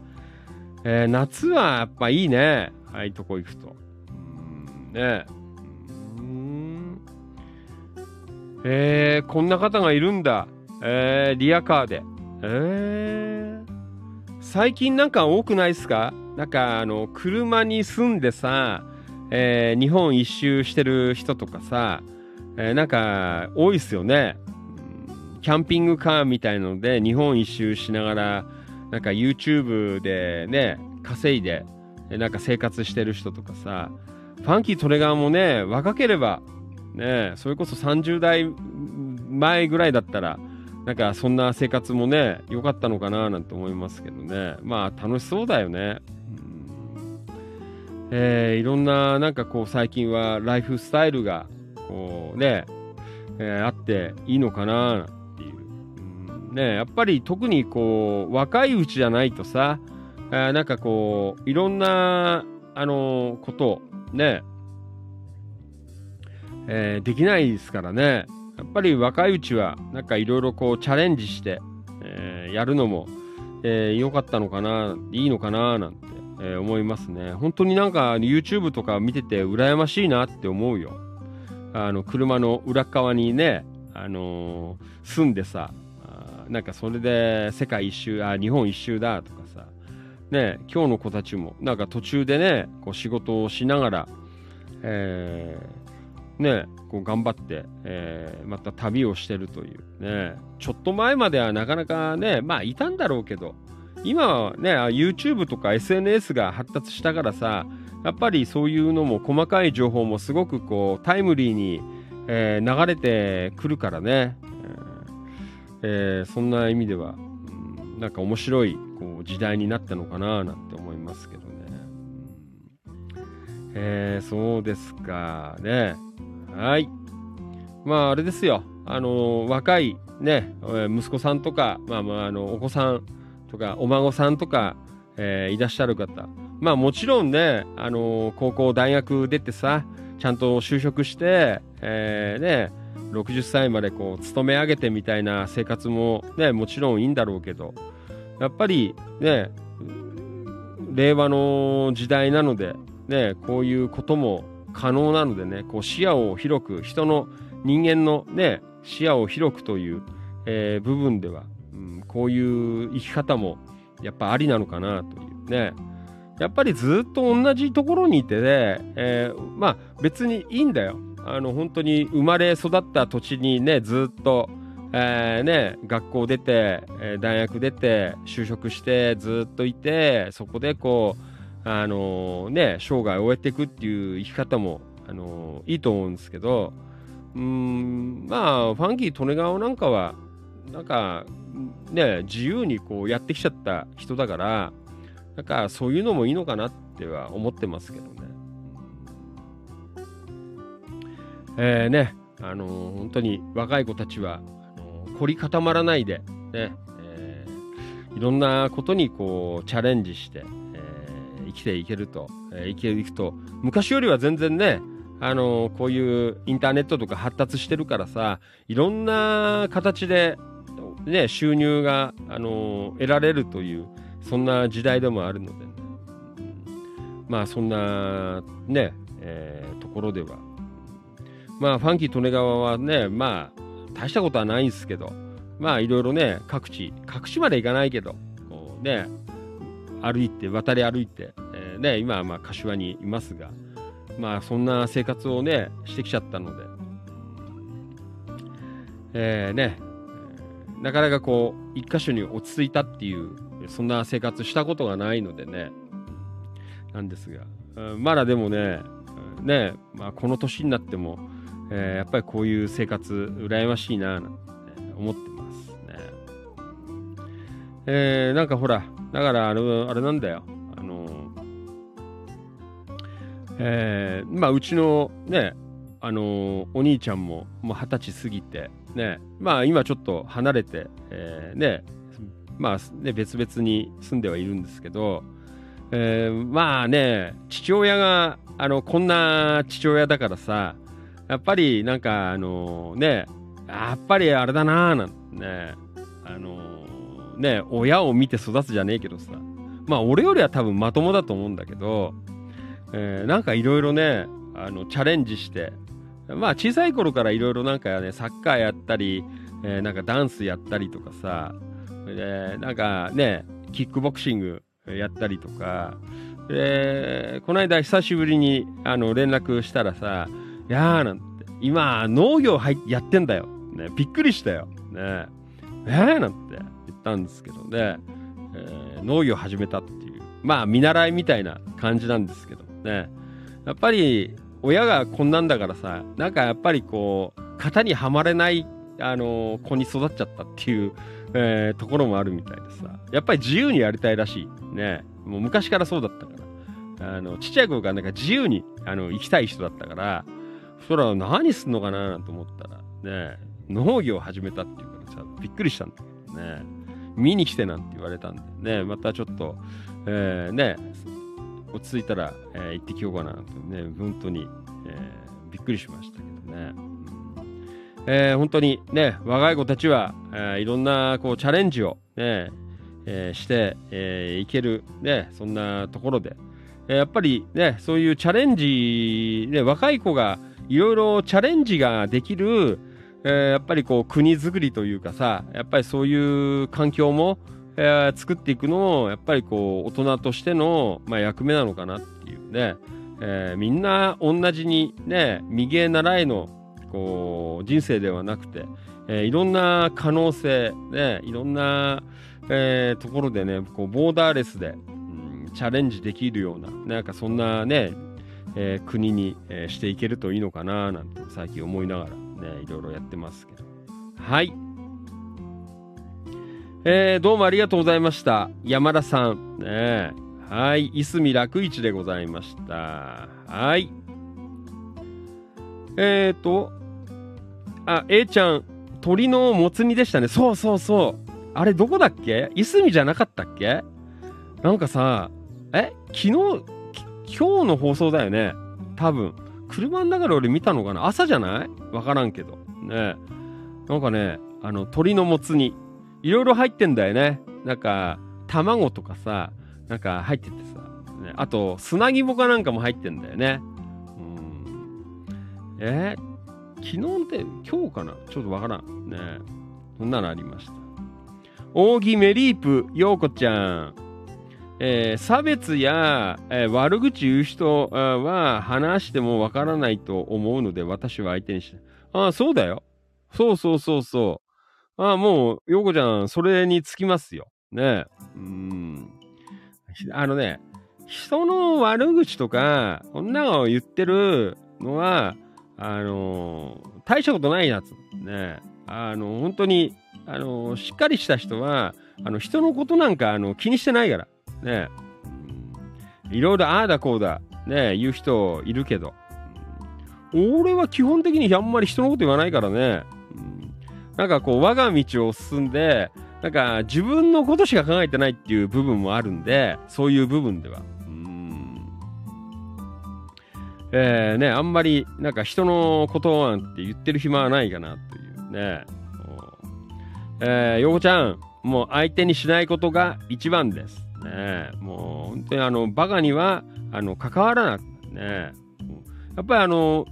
えー夏はやっぱいいね。ああいうとこ行くと。うんねえー、こんな方がいるんだ。えー、リアカーで。えー、最近なんか多くないっすか？なんかあの、車に住んでさ、えー日本一周してる人とかさ、えーなんか多いっすよね。キャンピングカーみたいので日本一周しながら、なんか YouTube でね、稼いで、なんか生活してる人とかさ、ファンキートレガーもね、若ければ、ね、それこそ30代前ぐらいだったら、なんかそんな生活もね、良かったのかななんて思いますけどね。まあ楽しそうだよね。うんえーいろんな、なんかこう最近はライフスタイルが、こうね、えーあっていいのかなっていう。うんね、やっぱり特にこう、若いうちじゃないとさ、えーなんかこう、いろんな、あのーことね、えーできないですからね。やっぱり若いうちは、なんかいろいろこうチャレンジして、えーやるのも、えーかったのかな、いいのかな、なんて、えー思いますね。本当になんか YouTube とか見てて羨ましいなって思うよ。あの、車の裏側にね、あのー住んでさ、なんかそれで世界一周、あ、日本一周だとかさ、ね、今日の子たちも、なんか途中でね、こう仕事をしながら、えーね、こう頑張って、えーまた旅をしてるというね、ちょっと前まではなかなかね、まあいたんだろうけど、今はね、YouTube とか SNS が発達したからさ、やっぱりそういうのも細かい情報もすごくこうタイムリーに、えー流れてくるからね、えーそんな意味では、うんなんか面白いこう時代になったのかななんて思いますけど。えーそうですかね。はい。まああれですよ。あの若いね、息子さんとか、まあまああのお子さんとかお孫さんとか、えーいらっしゃる方。まあもちろんね、あの高校大学出てさ、ちゃんと就職して、えーね、60歳までこう勤め上げてみたいな生活もね、もちろんいいんだろうけど、やっぱりね、令和の時代なので、ね、こういうことも可能なのでね、こう視野を広く、人の人間のね、視野を広くという、えー部分では、うん、こういう生き方もやっぱありなのかなというね。やっぱりずっと同じところにいてね、えーまあ別にいいんだよ。あの本当に生まれ育った土地にね、ずっと、えーね、学校出て、えー大学出て、就職してずっといて、そこでこう、あのね、生涯を終えていくっていう生き方も、あのいいと思うんですけど、うん、まあ、ファンキー・利根川なんかは、なんか、ね、自由にこうやってきちゃった人だから、なんかそういうのもいいのかなっては思ってますけどね。えー、ね、あのー本当に若い子たちは、あのー凝り固まらないで、ね、えーいろんなことにこうチャレンジして、生きていけると、えー生きていくと、昔よりは全然ね、あのーこういうインターネットとか発達してるからさ、いろんな形で、ね、収入が、あのー得られるという、そんな時代でもあるのでね、まあそんなね、えーところでは、まあファンキー利根川はね、まあ大したことはないんですけど、まあいろいろね、各地、各地まで行かないけど、こうね、歩いて、渡り歩いて、えーね、今はまあ柏にいますが、まあそんな生活をね、してきちゃったので、えーね、なかなかこう、一箇所に落ち着いたっていう、そんな生活したことがないのでね、なんですが、うんまだでもね、ね、まあこの年になっても、えーやっぱりこういう生活、羨ましいな、なんてね思ってますね。えーなんかほら、だからあの、あれなんだよ、あの、えーまあ、うちのね、あのーお兄ちゃんももう二十歳過ぎて、ね、まあ今ちょっと離れて、えーね、まあね、別々に住んではいるんですけど、えーまあね、父親が、あの、こんな父親だからさ、やっぱりなんか、あのね、やっぱりあれだなーなんてね、あのね、親を見て育つじゃねえけどさ、まあ俺よりは多分まともだと思うんだけど、えーなんかいろいろね、あの、チャレンジして、まあ小さい頃からいろいろなんかね、サッカーやったり、えーなんかダンスやったりとかさ、でなんかね、キックボクシングやったりとか、でこの間久しぶりにあの連絡したらさ、いやーなんて、今農業入っやってんだよ。ね、びっくりしたよ。ね、えーなんてったんですけどね、えー農業始めたっていう、まあ見習いみたいな感じなんですけどね、やっぱり親がこんなんだからさ、なんかやっぱりこう、型にはまれない、あの子に育っちゃったっていう、えーところもあるみたいでさ、やっぱり自由にやりたいらしい。ね、もう昔からそうだったから。あの、ちっちゃい頃からなんか自由にあの生きたい人だったから、そら何すんのかななんて思ったら、ね、農業を始めたっていうからさ、びっくりしたんだけどね。見に来てなんて言われたんでね、またちょっと、えーね、落ち着いたら、えー行ってきようかなとね、本当に、えーびっくりしましたけどね。うん。えー本当にね、若い子たちは、えーいろんなこうチャレンジをね、えーして、えーいける、ね、そんなところで、えーやっぱりね、そういうチャレンジ、ね、若い子がいろいろチャレンジができる、えーやっぱりこう国づくりというかさ、やっぱりそういう環境も、えー作っていくのを、やっぱりこう大人としての、まあ、役目なのかなっていうね、えーみんな同じにね、右へ習えのこう人生ではなくて、えーいろんな可能性、ね、いろんな、えーところでね、こうボーダーレスで、うんチャレンジできるような、なんかそんなね、えー国に、えーしていけるといいのかななんて最近思いながら。ね、いろいろやってますけど。はい。えーどうもありがとうございました。山田さん。ね、はい。いすみ楽市でございました。はい。えーと、あ、A ちゃん、鳥のもつ煮でしたね。そうそうそう。あれどこだっけ？いすみじゃなかったっけ？なんかさ、え？昨日、今日の放送だよね。多分。車の中で俺見たのかな？朝じゃない？わからんけど。ねなんかね、あの、鳥のもつ煮。いろいろ入ってんだよね。なんか、卵とかさ、なんか入っててさ。ね、あと、砂肝かなんかも入ってんだよね。うん。え？ー昨日って今日かな？ちょっとわからん。ねそんなのありました。扇メリープ、ようこちゃん。えー差別や、えー悪口言う人は話してもわからないと思うので私は相手にしない。ああ、そうだよ。そうそうそうそう。ああ、もう、ようこちゃん、それにつきますよ。ねうん。あのね、人の悪口とか、こんなの言ってるのは、あのー大したことないやつ。ねあの、本当に、あのしっかりした人は、あの、人のことなんか、あの、気にしてないから。ねいろいろああだこうだ、ね言う人いるけど、うん俺は基本的にあんまり人のこと言わないからね。うんなんかこう、我が道を進んで、なんか自分のことしか考えてないっていう部分もあるんで、そういう部分では。うんえーね、あんまりなんか人のことなんて言ってる暇はないかなというね。えー、よこちゃん、もう相手にしないことが一番です。ね、もう本当にあの、バカには、あの、関わらなくね。やっぱりあの、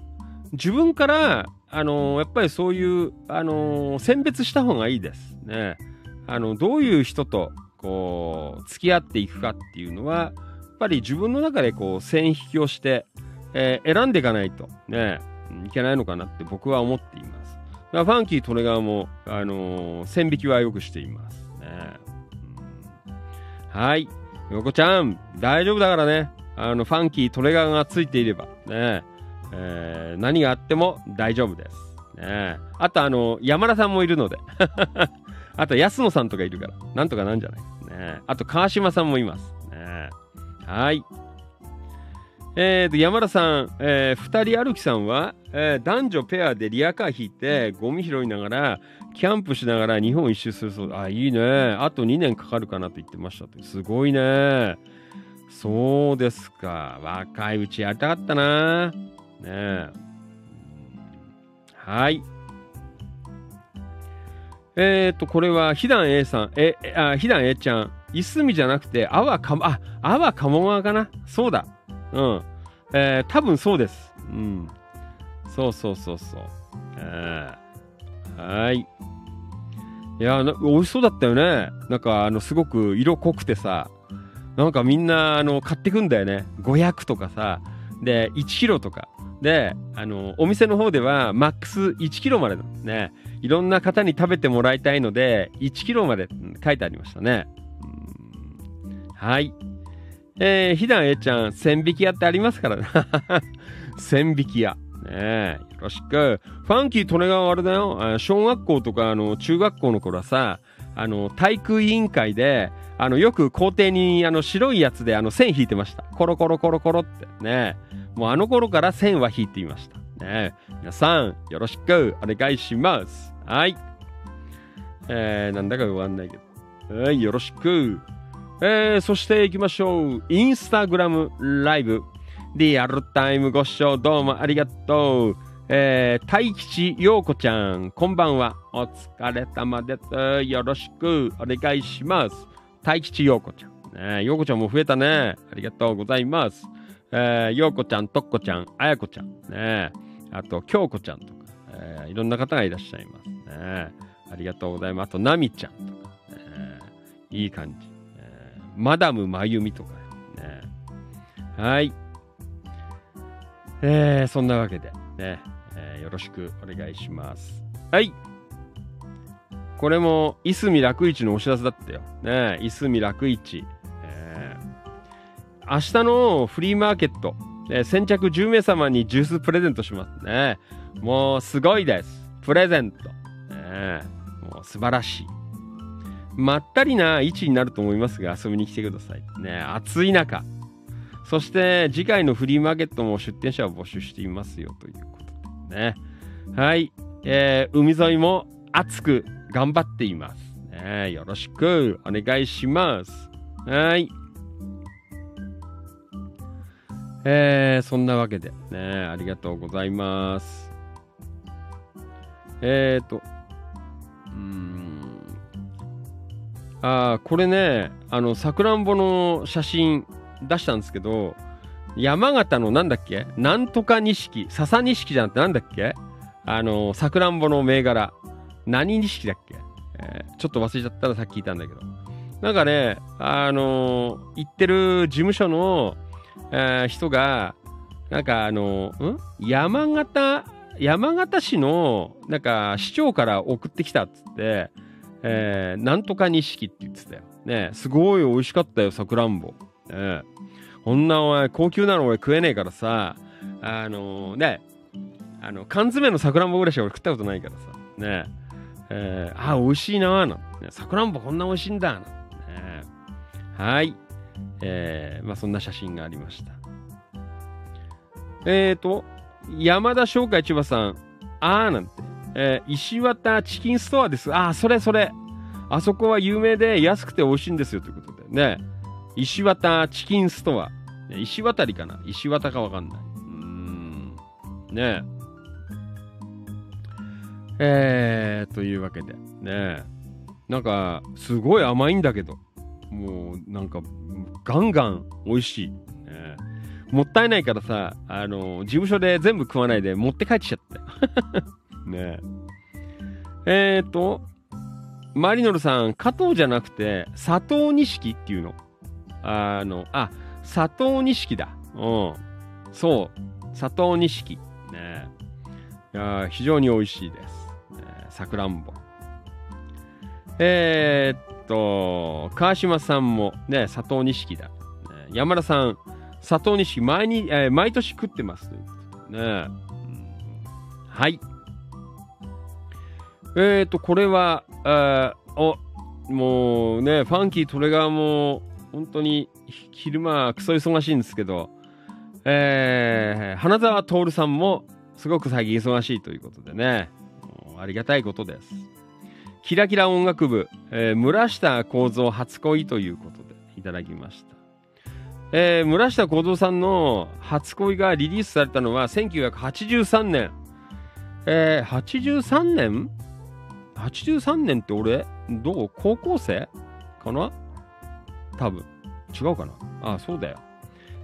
自分から、あの、やっぱりそういう、あの、選別した方がいいです。ね。あの、どういう人と、こう、付き合っていくかっていうのは、やっぱり自分の中でこう、線引きをして、えー選んでいかないと、ね、いけないのかなって僕は思っています。ファンキー・トレガーも、あのー線引きはよくしています。はい。よこちゃん、大丈夫だからね。あの、ファンキー・トレガーがついていれば、ね、えー何があっても大丈夫です。ね、あと、あの、山田さんもいるので。あと、安野さんとかいるから、なんとかなんじゃない？ね。あと、川島さんもいます。ね、はい。えーと、山田さん、えー、二人歩きさんは、えー男女ペアでリアカー引いて、ゴミ拾いながら、キャンプしながら日本一周するそう。あ、いいね。あと2年かかるかなと言ってました。すごいね。そうですか。若いうちやりたかったな。ね。はい。えーと、これは、ひだん A さん、え、あ、ひだん A ちゃん、いすみじゃなくて、あわかも、あ、あわかも川かなそうだ。うん。えー、多分そうです。うん。そうそうそうそう。えー、はい。いやな、美味しそうだったよね。なんか、あの、すごく色濃くてさ、なんかみんな、あの、買ってくんだよね。500とかさ、で、1キロとか。で、あの、お店の方では、マックス1キロまでね。いろんな方に食べてもらいたいので、1キロまでうん書いてありましたね。うんはい。えー、ひだんえちゃん、千匹屋ってありますからね。千匹屋。ねえ、よろしく。ファンキー・トネガはあれだよ。あ小学校とか、あの、中学校の頃はさ、あの、体育委員会で、あの、よく校庭に、あの、白いやつで、あの、線引いてました。コロコロコロコロって。ねえもうあの頃から線は引いていました。ねえ皆さん、よろしくお願いします。はい。えー、なんだかわかんないけど。はい、よろしく。えー、そして行きましょう。インスタグラムライブ。リアルタイムご視聴どうもありがとう。えー、大吉陽子ちゃん、こんばんは。お疲れ様です。よろしくお願いします。大吉陽子ちゃん。ね、陽子ちゃんも増えたね。ありがとうございます。えー、陽子ちゃん、とっこちゃん、あやこちゃん。ね、あと、京子ちゃんとか、えーいろんな方がいらっしゃいますね。ありがとうございます。あと、なみちゃんとか、ね、いい感じ。マダムまゆみとかね。はい。えー、そんなわけで、ね、えーよろしくお願いします。はい。これも、いすみ楽市のお知らせだったよ。ね、いすみ楽市。えー明日のフリーマーケット、えー先着10名様にジュースプレゼントしますね。もうすごいです。プレゼント。ね、もう素晴らしい。まったりな位置になると思いますが遊びに来てください。ね、暑い中。そして次回のフリーマーケットも出店者を募集していますよということでね。はい。えー海沿いも熱く頑張っています。ね、よろしくお願いします。はい。えーそんなわけでね、ありがとうございます。えーと、うーん。ああ、これね、あの、さくらんぼの写真出したんですけど、山形のなんだっけ？なんとか錦、笹錦じゃなくてなんだっけ？あの、さくらんぼの銘柄。何錦だっけ、えーちょっと忘れちゃったらさっき聞いたんだけど。なんかね、あの行ってる事務所の、えー人が、なんかあの、ん？山形、山形市の、なんか市長から送ってきたっつって、えーなんとか錦って言ってたよ。ね。すごい美味しかったよ、さくらんぼ。ね。こんなお前、高級なの俺食えねえからさ、あのね、あの、缶詰のさくらんぼぐらいしか俺食ったことないからさ、ね。えーあ、美味しいなーなんさくらんぼこんな美味しいんだな。ね。はい。えーまあそんな写真がありました。えーと、山田商会千葉さん、あーなんて、えー石綿チキンストアです。あー、それそれ。あそこは有名で安くて美味しいんですよということでね。石綿チキンストア。石渡りかな？石渡かわかんない。うーん。ねえ。えー、というわけで、ねなんか、すごい甘いんだけど、もう、なんか、ガンガン美味しい。ねもったいないからさ、あの、事務所で全部食わないで持って帰っちゃったよ。ねえ。えーと、マリノルさん、加藤じゃなくて、佐藤錦っていうの。あの、あ、佐藤錦だ。うん。そう。佐藤錦。ねいやー非常に美味しいです。ねさくらんぼ。えーっと、川島さんもね、佐藤錦だ。ね山田さん、佐藤錦、毎に、えー毎年食ってますね。うんはい。えーと、これは、あお、もうね、ファンキートレガーも、本当に昼間、クソ忙しいんですけど、えー、花沢徹さんもすごく最近忙しいということでね、ありがたいことです。キラキラ音楽部、えー村下幸三初恋ということでいただきました。えー村下幸三さんの初恋がリリースされたのは1983年。えー、83年？?83 年って俺、どう？高校生かな？多分。違うかな？ああ、そうだよ。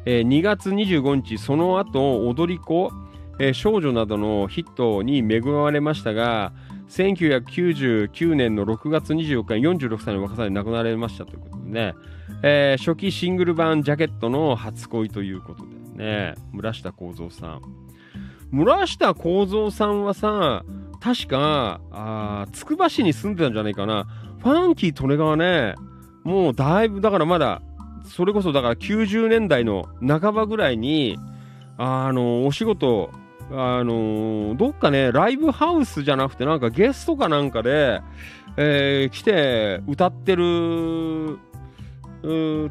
えー2月25日、その後、踊り子、えー少女などのヒットに恵まれましたが、1999年の6月24日に46歳の若さで亡くなられましたということでね、えー初期シングル版ジャケットの初恋ということでね、村下幸三さん。村下幸三さんはさ、確か、あつくば市に住んでたんじゃないかな。ファンキー利根川ね、もうだいぶ、だからまだ、それこそだから90年代の半ばぐらいに、あの、お仕事、あの、どっかね、ライブハウスじゃなくて、なんかゲストかなんかで、えー来て歌ってる、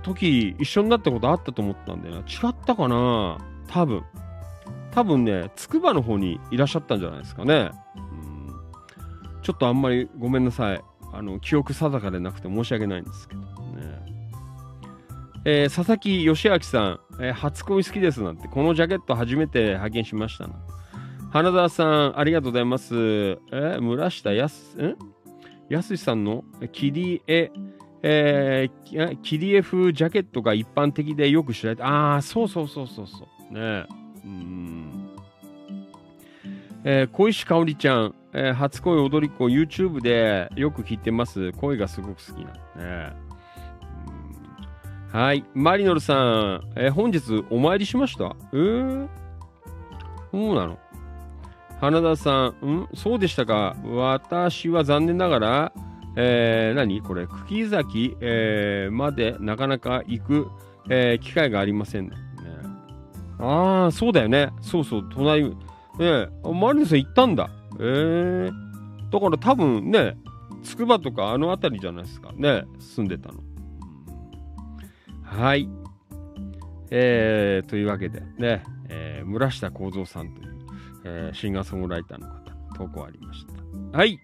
時、一緒になったことあったと思ったんだよな。違ったかな？多分。多分ね、つくばの方にいらっしゃったんじゃないですかね。ちょっとあんまりごめんなさい。あの、記憶定かでなくて申し訳ないんですけどね。えー佐々木義明さん、えー初恋好きですなんて、このジャケット初めて拝見しましたな。花澤さん、ありがとうございます。えー村下やす、んやすしさんの？切り絵、えー切り絵風ジャケットが一般的でよく知られて、ああ、そうそうそうそうそう。ねうん。えー小石香織ちゃん、えー初恋踊り子 YouTube でよく聞いてます。声がすごく好きなんでね。はい。マリノルさん、えー本日お参りしました？えー、そうなの？花田さん、ん？そうでしたか？私は残念ながら、えー、何？これ、茎崎、えーまでなかなか行く、えー機会がありませんね。ああ、そうだよね。そうそう、隣、ねあマリノルさん行ったんだ。えー、だから多分ね、つくばとかあの辺りじゃないですかね、住んでたの。はい。えー、というわけでね、えー村下幸三さんという、えーシンガーソングライターの方、投稿ありました。はい。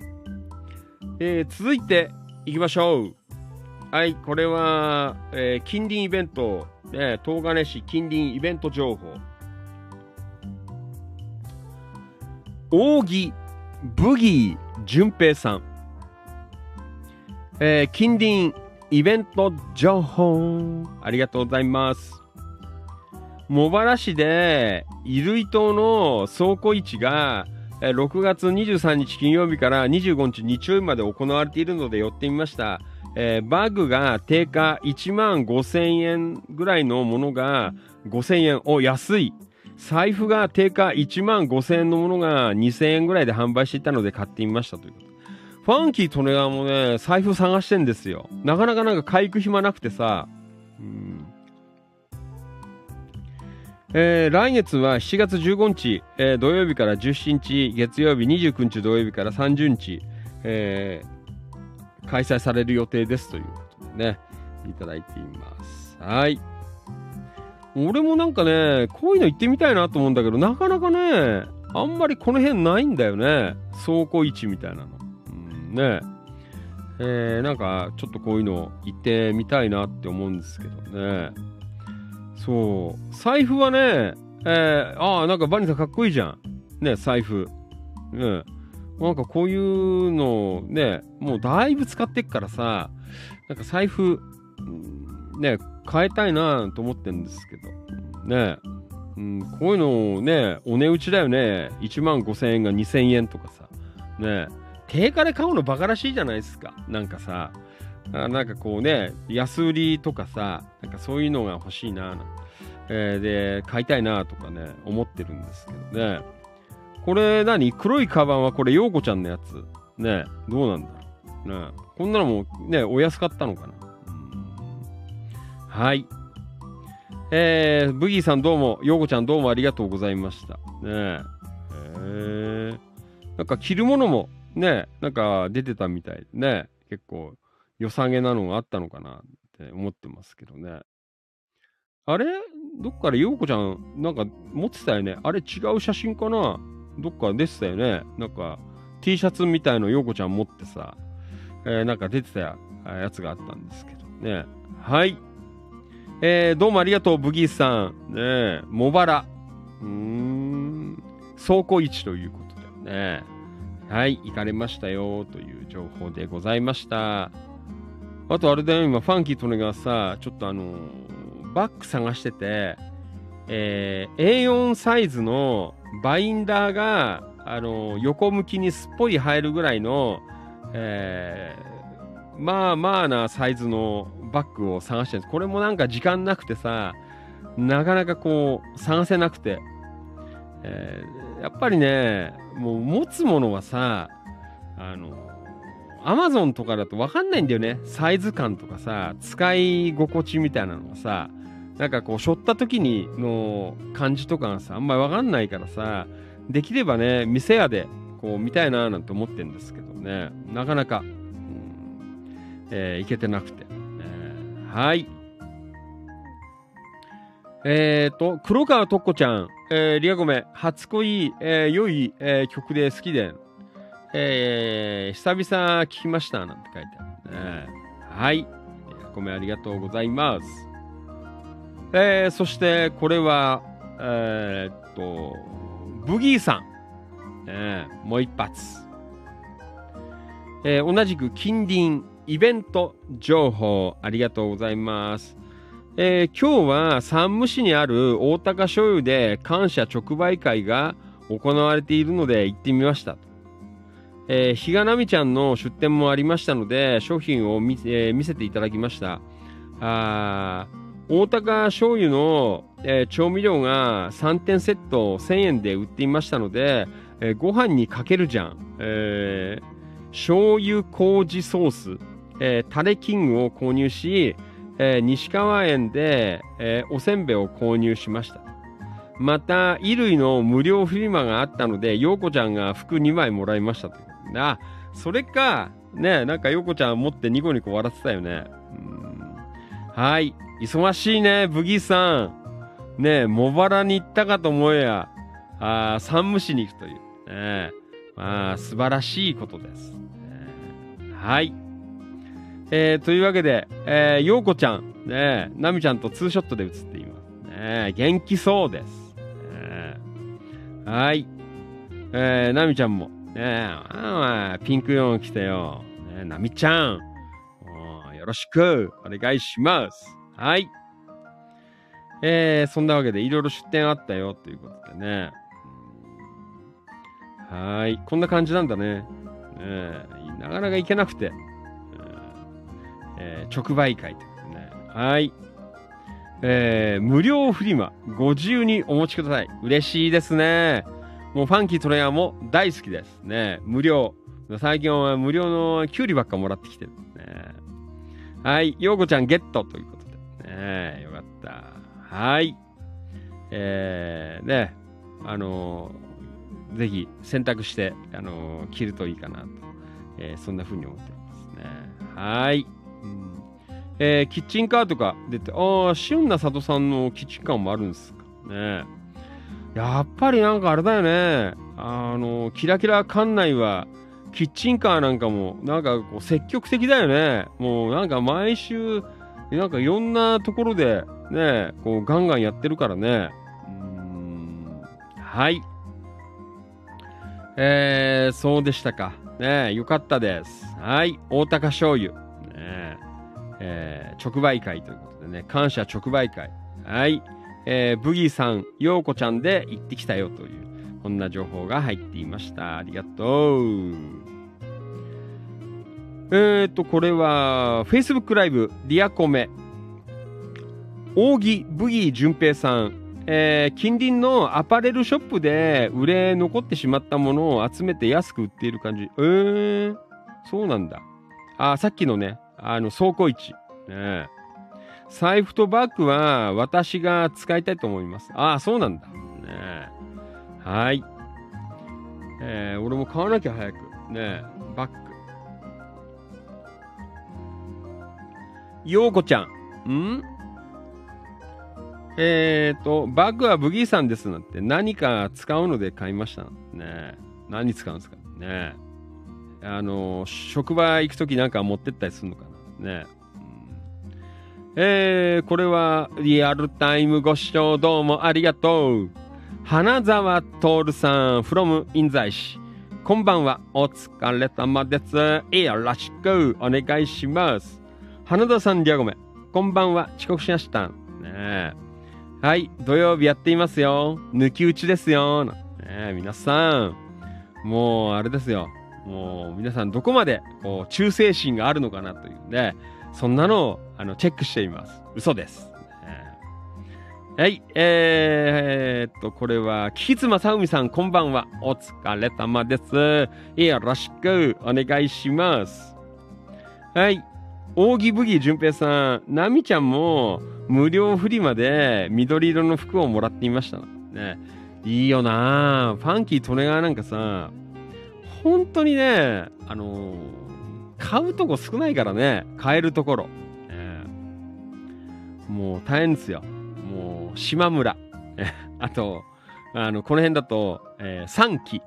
えー続いていきましょう。はい、これは、えー近隣イベント、ね、東金市近隣イベント情報。扇ブギー淳平さん。えー近隣イベント情報。ありがとうございます。茂原市で、衣類島の倉庫市が、えー6月23日金曜日から25日日曜日まで行われているので寄ってみました。えーバッグが定価1万5000円ぐらいのものが5000円。お、安い。財布が定価1万5000円のものが2000円ぐらいで販売していたので買ってみましたということ。ファンキー利根川もね、財布探してんですよ。なかなかなんか買い行く暇なくてさ。うんえー来月は7月15日、えー土曜日から17日月曜日、29日土曜日から30日、えー開催される予定ですということでね、いただいています。はい。俺もなんかね、こういうの行ってみたいなと思うんだけど、なかなかね、あんまりこの辺ないんだよね。倉庫市みたいなの。うん、ねえーなんかちょっとこういうの行ってみたいなって思うんですけどね。そう。財布はね、えーああ、なんかバニーさんかっこいいじゃん。ね、財布。ねなんかこういうのね、もうだいぶ使ってっからさ、なんか財布、ね、変えたいなと思ってるんですけど、ね、うん、こういうのをね、お値打ちだよね。1万5000円が2000円とかさ、ね、定価で買うのバカらしいじゃないですか。なんかさ、なんかこうね、安売りとかさ、なんかそういうのが欲しいなな、えーで、買いたいなとかね、思ってるんですけどね。これ何？黒いカバンはこれ、陽子ちゃんのやつ。ねどうなんだろう。ねこんなのもね、お安かったのかな。うんはい。えー、ブギーさんどうも、陽子ちゃんどうもありがとうございました。ねえ。なんか着るものもね、なんか出てたみたいでね、結構良さげなのがあったのかなって思ってますけどね。あれ？どっかで陽子ちゃん、なんか持ってたよね。あれ違う写真かな？どっか出てたよね。なんか T シャツみたいの陽子ちゃん持ってさ、えーなんか出てたやつがあったんですけどね。はい。えー、どうもありがとう、ブギーさん。ねえ、茂原。うーん、倉庫市ということでね。はい、行かれましたよ、という情報でございました。あとあれだよ、今、ファンキーとねがさ、ちょっとあのーバッグ探してて、えー A4 サイズのバインダーが、あのー横向きにすっぽり入るぐらいの、えーまあまあなサイズのバッグを探してるんです。これもなんか時間なくてさ、なかなかこう、探せなくて。えーやっぱりね、もう持つものはさ、あの、アマゾンとかだと分かんないんだよね。サイズ感とかさ、使い心地みたいなのがさ、なんかこう、背負った時にの感じとかがさ、あんまり分かんないからさ、できればね、店屋でこう見たいななんて思ってるんですけどね、なかなか、えーいけてなくて。えーはい。えーと、黒川とっこちゃん、えーリアゴメ、初恋、えー良い、えー曲で好きで、えー久々聞きました、なんて書いてあるね。はい。リアゴメありがとうございます。えーそして、これは、えーっと、ブギーさん。ねもう一発。えー同じく近隣イベント情報ありがとうございます。えー今日は山武市にある大高醤油で感謝直売会が行われているので行ってみました。えー、比嘉奈美ちゃんの出店もありましたので商品を見,、えー見せていただきました。あー大高醤油の、えー調味料が3点セット1000円で売っていましたので、えーご飯にかけるじゃん。えー醤油麹ソース、えータレキングを購入し、えー西川園で、えーおせんべいを購入しました。また、衣類の無料フリマがあったので、陽子ちゃんが服2枚もらいましたとあ、それか、ね、なんか陽子ちゃん持ってニコニコ笑ってたよね。はい。忙しいね、ブギーさん。ね茂原に行ったかと思えや、あ山武市に行くという。ねまあ、素晴らしいことです。ねはい。えーというわけで、えー、ようこちゃん、ねなみちゃんとツーショットで写っています。ね元気そうです。ねはい。えー、なみちゃんも、ねあーピンクヨン来てよ。ねなみちゃん、よろしくお願いします。はい。えー、そんなわけでいろいろ出店あったよということでね。はい。こんな感じなんだね。ねなかなか行けなくて。えー直売会ということでね。はい。えー無料フリマ、ご自由にお持ちください。嬉しいですね。もうファンキートレイヤーも大好きです。ね。無料。最近は無料のキュウリばっかもらってきてる。ね。はい。ようこちゃんゲットということで。ね。よかった。はい。えー、ね。あのーぜひ選択して、あのー着るといいかなと。えーそんな風に思っていますね。はい。えーキッチンカーとか出て、ああ、シュンな里さんのキッチンカーもあるんですかね。やっぱりなんかあれだよね。あの、キラキラ館内は、キッチンカーなんかも、なんかこう積極的だよね。もうなんか毎週、なんかいろんなところで、ね、こうガンガンやってるからね。うんはい。えー、そうでしたか。ねよかったです。はい。大高醤油。ねえー直売会ということでね、感謝直売会。はい。えーブギーさん、ようこちゃんで行ってきたよという、こんな情報が入っていました。ありがとう。えーと、これは、Facebook ライブ、リアコメ。扇ブギー淳平さん、えー近隣のアパレルショップで売れ残ってしまったものを集めて安く売っている感じ。えー、そうなんだ。あ、さっきのね、あの、倉庫市。ね、財布とバッグは私が使いたいと思います。ああ、そうなんだ。ね、はい。えー俺も買わなきゃ早く。ね、バッグ。ようこちゃん。ん？えーと、バッグはブギーさんですなんて何か使うので買いましたね。何使うんですか？ね。あの、職場行くときなんか持ってったりするのかな？ね。えー、これはリアルタイムご視聴どうもありがとう。花沢徹さん from 印西市。こんばんは。お疲れ様です。よろしくお願いします。花田さん、リアゴメ。こんばんは。遅刻しました。ねはい。土曜日やっていますよ。抜き打ちですよ。ね皆さん。もう、あれですよ。もう、皆さんどこまで、こう、忠誠心があるのかなというね。そんなのを、あの、チェックしています。嘘です。はい、えー、っと、これは、キツマサウミさん、こんばんは。お疲れ様です。よろしくお願いします。はい、大木ブギ淳平さん、ナミちゃんも無料フリマで緑色の服をもらっていました。ね、いいよなファンキートネガーなんかさ、本当にね、あのー、買うとこ少ないからね、買えるところ。ね、もう大変ですよ。もう、島村。あと、あの、この辺だと、えー、3期。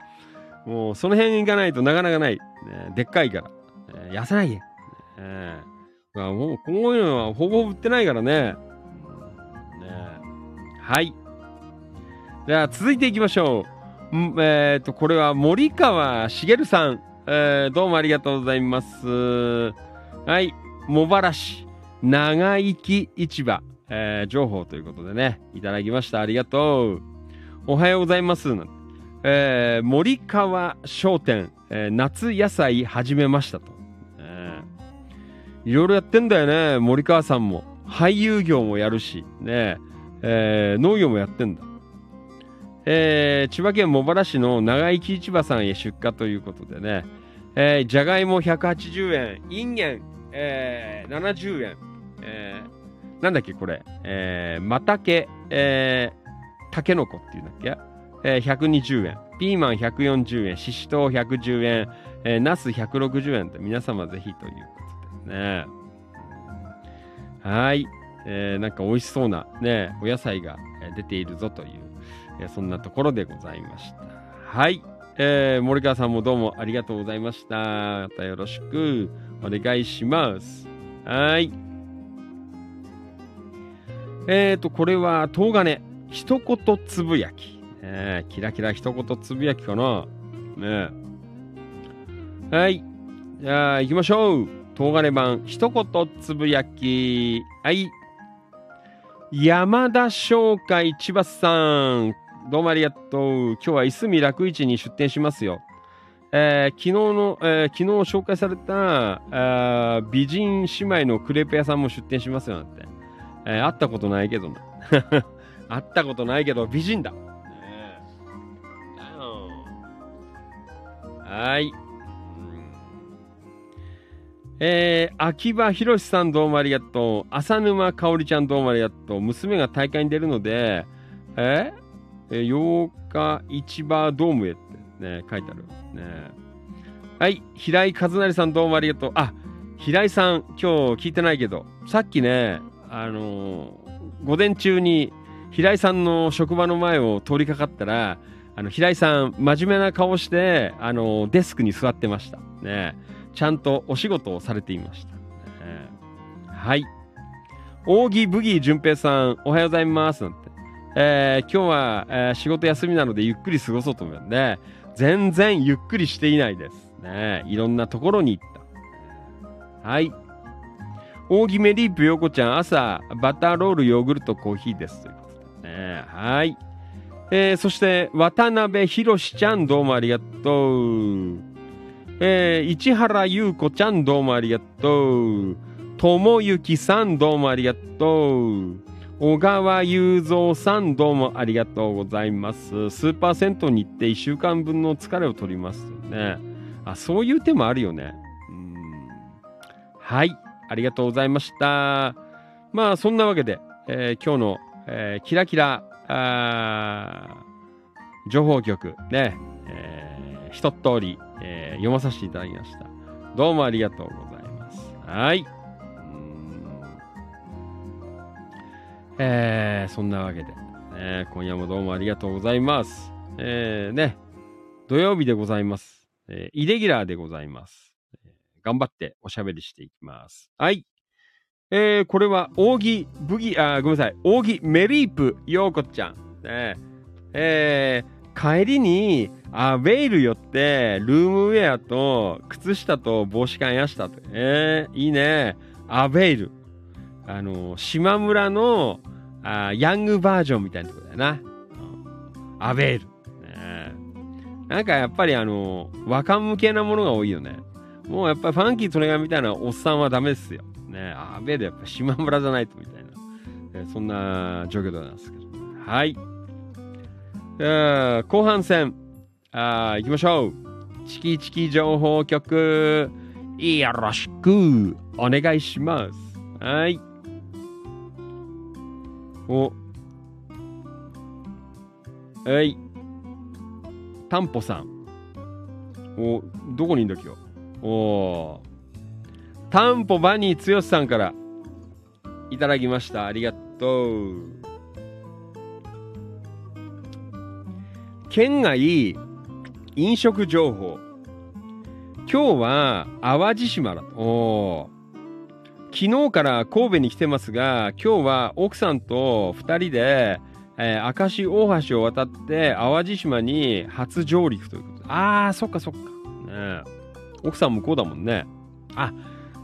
もう、その辺行かないとなかなかない。ね、でっかいから。えー、痩せないよ。えー、もう、こういうのはほぼ売ってないからね。ねはい。じゃあ、続いていきましょう。えっ、ー、と、これは森川茂さん。えー、どうもありがとうございます。はい。茂原市長生き市場。えー、情報ということでね、いただきました。ありがとう。おはようございます。えー、森川商店、えー、夏野菜始めましたと。え、いろいろやってんだよね、森川さんも。俳優業もやるし、ね、えー、農業もやってんだ。えー、千葉県茂原市の長生き市場さんへ出荷ということでね、えー、じゃがいも180円、インゲン、えー、70円、えー、なんだっけ、これ。えー、またけ、えー、たけのこっていうんだっけ？えー、120円。ピーマン140円。ししとう110円。えー、ナス160円と皆様ぜひということでね。はい。えー、なんか美味しそうなね、お野菜が出ているぞという、え、そんなところでございました。はい。えー、森川さんもどうもありがとうございました。またよろしくお願いします。はい。えっ、ー、と、これは、東金、一言つぶやき。えー、キラキラ一言つぶやきかな。ねはい。じゃあ、行きましょう。東金版、一言つぶやき。はい。山田商会千葉さん。どうもありがとう。今日はいすみ楽市に出店しますよ。えー、昨日の、えー、昨日紹介された、あ美人姉妹のクレープ屋さんも出店しますよなんて。えー、会ったことないけどな。会ったことないけど美人だ。ね、はい。えー、秋葉博さんどうもありがとう。浅沼かおりちゃんどうもありがとう。娘が大会に出るので、えー、8日市場ドームへってね、書いてある。ね、はい。平井和成さんどうもありがとう。あ、平井さん今日聞いてないけど、さっきね、あのー、午前中に平井さんの職場の前を通りかかったら、あの、平井さん、真面目な顔して、あのー、デスクに座ってました。ね。ちゃんとお仕事をされていました。ね、はい。扇ブギー淳平さん、おはようございます。なんて。えー、今日は、えー、仕事休みなのでゆっくり過ごそうと思うんで、全然ゆっくりしていないです。ね。いろんなところに行った。はい。大木メリープヨコちゃん、朝、バターロール、ヨーグルト、コーヒーです。ということでね。はい。えー、そして、渡辺博ちゃん、どうもありがとう。えー、市原優子ちゃん、どうもありがとう。友幸さん、どうもありがとう。小川雄三さん、どうもありがとうございます。スーパー銭湯に行って1週間分の疲れを取りますね。あ、そういう手もあるよね。うん。はい。ありがとうございました。まあ、そんなわけで、えー、今日の、えー、キラキラ情報局ね、えー、一通り、えー、読まさせていただきました。どうもありがとうございます。はい。えー、そんなわけで、えー今夜もどうもありがとうございます。えー、ね、土曜日でございます。えーイレギュラーでございます。えー頑張っておしゃべりしていきます。はい。えー、これは、扇ブギ、あ、ごめんなさい。扇メリープ、ようこちゃん。ね、えー、帰りに、あ、ウェイル寄って、ルームウェアと、靴下と帽子買いましたと。えー、いいね。アベイル。あの、島村の、あヤングバージョンみたいなとこだよな。アベイル。ねなんかやっぱりあの、若向けなものが多いよね。もうやっぱりファンキートレガーみたいなおっさんはダメですよ。ねアベイルやっぱ島村じゃないとみたいな。えそんな状況なんですけど。はい。後半戦、あ行きましょう。チキチキ情報局、よろしくお願いします。はい。お。はい。タンポさん。お、どこにいんだ今日。おー。タンポバニーつよしさんからいただきました。ありがとう。県外飲食情報。今日は淡路島だ。おー昨日から神戸に来てますが、今日は奥さんと2人で、えー明石大橋を渡って淡路島に初上陸ということで。あー、そっかそっか。ねえ奥さん向こうだもんね。あ、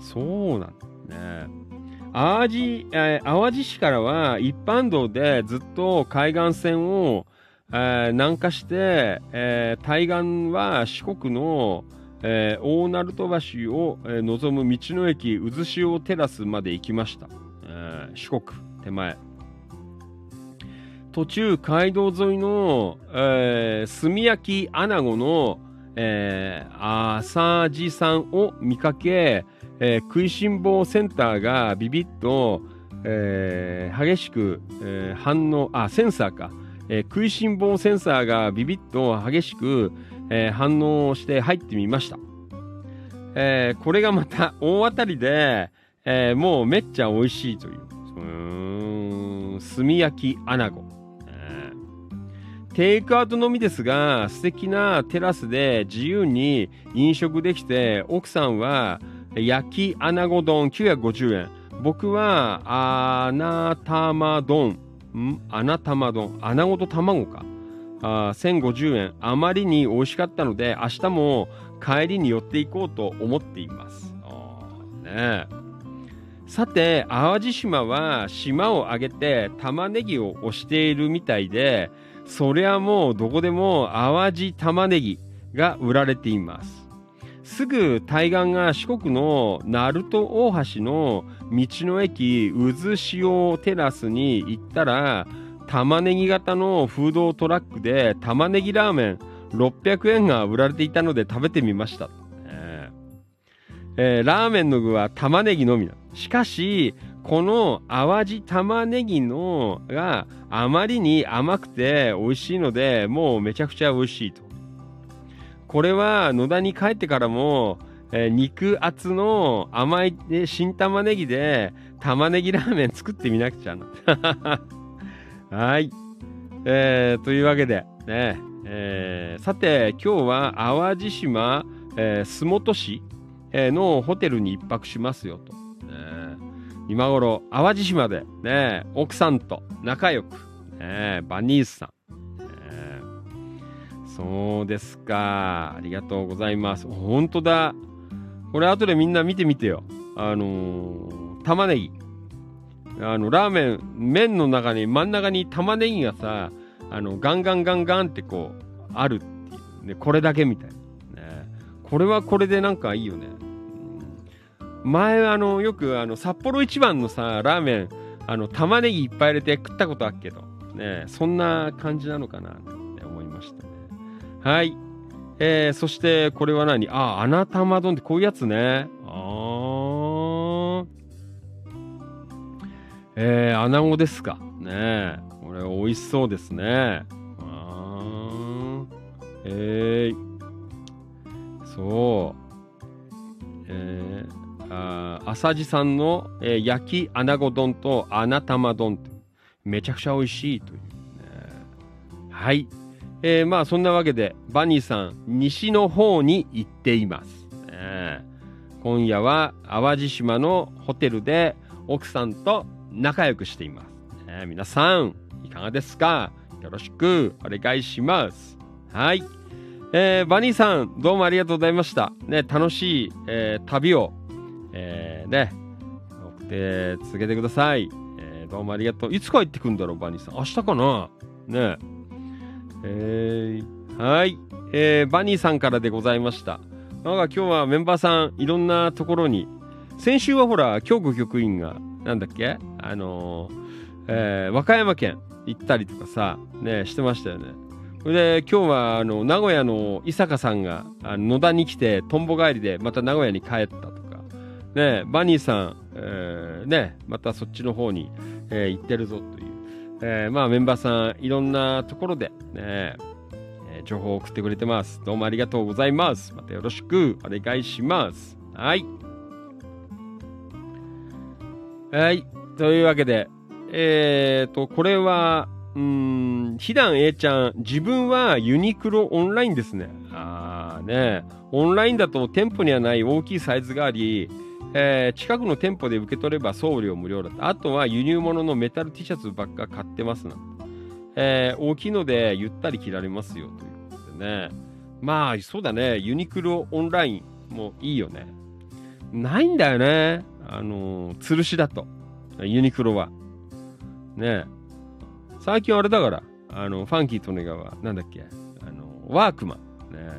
そうなんだね。淡路、えー淡路市からは一般道でずっと海岸線を、えー南下して、えー対岸は四国の、えー大鳴門橋を、望む道の駅渦潮テラスまで行きました、えー四国手前。途中街道沿いの、えー炭焼き穴子の、えー、朝地さんを見かけ、えー食いしん坊センターがビビッと、えー激しく、えー反応あセンサーか、えー食いしん坊センサーがビビッと激しく、えー反応して入ってみました、えーこれがまた大当たりで、えーもうめっちゃ美味しいという。うん炭焼き穴子、えーテイクアウトのみですが素敵なテラスで自由に飲食できて奥さんは焼き穴子丼950円。僕は穴玉丼。ん？穴玉丼。穴子と卵か。あー1050円。あまりに美味しかったので明日も帰りに寄っていこうと思っています。ねえ。さて淡路島は島を挙げて玉ねぎを推しているみたいでそりゃもうどこでも淡路玉ねぎが売られています。すぐ対岸が四国の鳴門大橋の道の駅渦潮テラスに行ったら玉ねぎ型のフードトラックで玉ねぎラーメン600円が売られていたので食べてみました、えー。えーラーメンの具は玉ねぎのみだしかしこの淡路玉ねぎのがあまりに甘くて美味しいのでもうめちゃくちゃ美味しいと。これは野田に帰ってからも、えー肉厚の甘い、新玉ねぎで玉ねぎラーメン作ってみなくちゃな。はい。えーというわけで、ねえーさて今日は淡路島、えー洲本市、えのホテルに一泊しますよと。ね今頃淡路島で、ね、奥さんと仲良く、ね、バニースさん、そうですか。ありがとうございます。本当だ。これ後でみんな見てみてよ。あのー玉ねぎ。あの、ラーメン、麺の中に、真ん中に玉ねぎがさ、あの、ガンガンガンガンってこう、あるっていう。ね、これだけみたいな。ね、これはこれでなんかいいよね。うん前、あの、よく、あの、札幌一番のさ、ラーメン、あの、玉ねぎいっぱい入れて食ったことあるけど、ね、そんな感じなのかなって思いましたね。はい。えー、そして、これは何？ああ、穴玉丼ってこういうやつね。あー。えー、穴子ですか。ねえ。これ美味しそうですね。あー。えー。そう。えー、あー浅地さんの、えー焼き穴子丼と穴玉丼ってめちゃくちゃ美味しいという、ね。はい。えーまあそんなわけで、バニーさん、西の方に行っています。ね今夜は淡路島のホテルで奥さんと仲良くしています。ね皆さん、いかがですか？よろしくお願いします。はい。えーバニーさん、どうもありがとうございました。ね、楽しい、えー旅を、えーね、送って続けてください。えーどうもありがとう。いつ帰ってくんだろう、バニーさん。明日かな？ねえーはい。えーバニーさんからでございました。なんか今日はメンバーさん、いろんなところに、先週はほら、京子局員が、なんだっけ？あのーえー和歌山県行ったりとかさ、ね、してましたよね。それで今日はあの名古屋の伊坂さんがあ野田に来てとんぼ帰りでまた名古屋に帰ったとか、ね、バニーさん、えーね、またそっちの方に、えー行ってるぞという、えーまあメンバーさんいろんなところで、ねえ情報を送ってくれてます。どうもありがとうございます。またよろしくお願いします。はい。はい。というわけで、えーと、これは、うん、ひだん A ちゃん、自分はユニクロオンラインですね。あーね、オンラインだと店舗にはない大きいサイズがあり、えー近くの店舗で受け取れば送料無料だった。あとは輸入物のメタル T シャツばっか買ってますな。えー大きいのでゆったり着られますよということでね。まあ、そうだね。ユニクロオンラインもいいよね。ないんだよね。あのー吊るしだと。ユニクロは。ね最近あれだから、あの、ファンキーとネガは、なんだっけ、あの、ワークマン。ね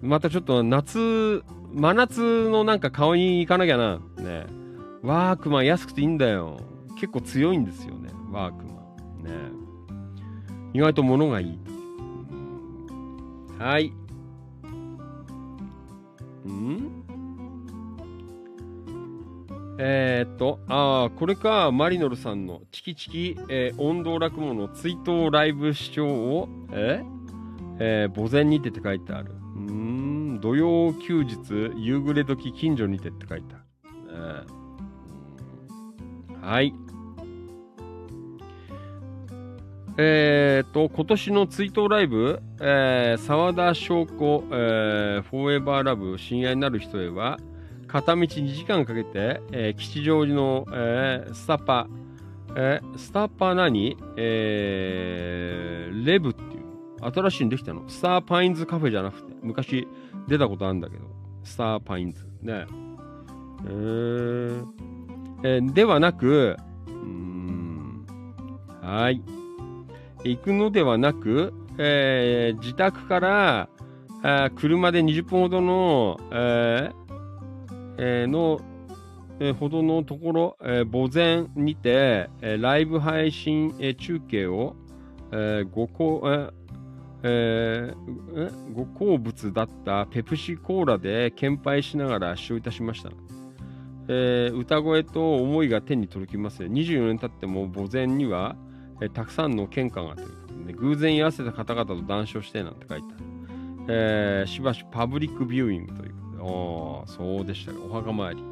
またちょっと夏、真夏のなんか顔に行かなきゃな。ねワークマン安くていいんだよ。結構強いんですよね、ワークマン。ね意外と物がいい。うんはい。ん？えー、っと、ああ、これか、マリノルさんのチキチキ、えー、音頭落語の追悼ライブ視聴を、ええー、墓前にてって書いてある。うん、土曜休日、夕暮れ時近所にてって書いてある。えーはい。えー、っと、今年の追悼ライブ、えー、沢田翔子、えー、フォーエバーラブ、親愛なる人へは、片道2時間かけて、えー吉祥寺の、えースタパ、えースタパ何？えーレブっていう、新しいのできたの？スターパインズカフェじゃなくて、昔出たことあるんだけど、スターパインズ。ね。えーえーではなく、うん、はい。行くのではなく、えー自宅から、あ車で20分ほどの、えーえーの、えーほどのところ、えー墓前にて、えーライブ配信、えー中継を、えーごこえーえーご好物だったペプシコーラで献杯しながら視聴いたしました。えー歌声と思いが手に届きます。24年経っても墓前には、えーたくさんの献花がということで、偶然居合わせた方々と談笑してなんて書いてある。えーしばしパブリックビューイングという、おーそうでしたか。お墓参り。ね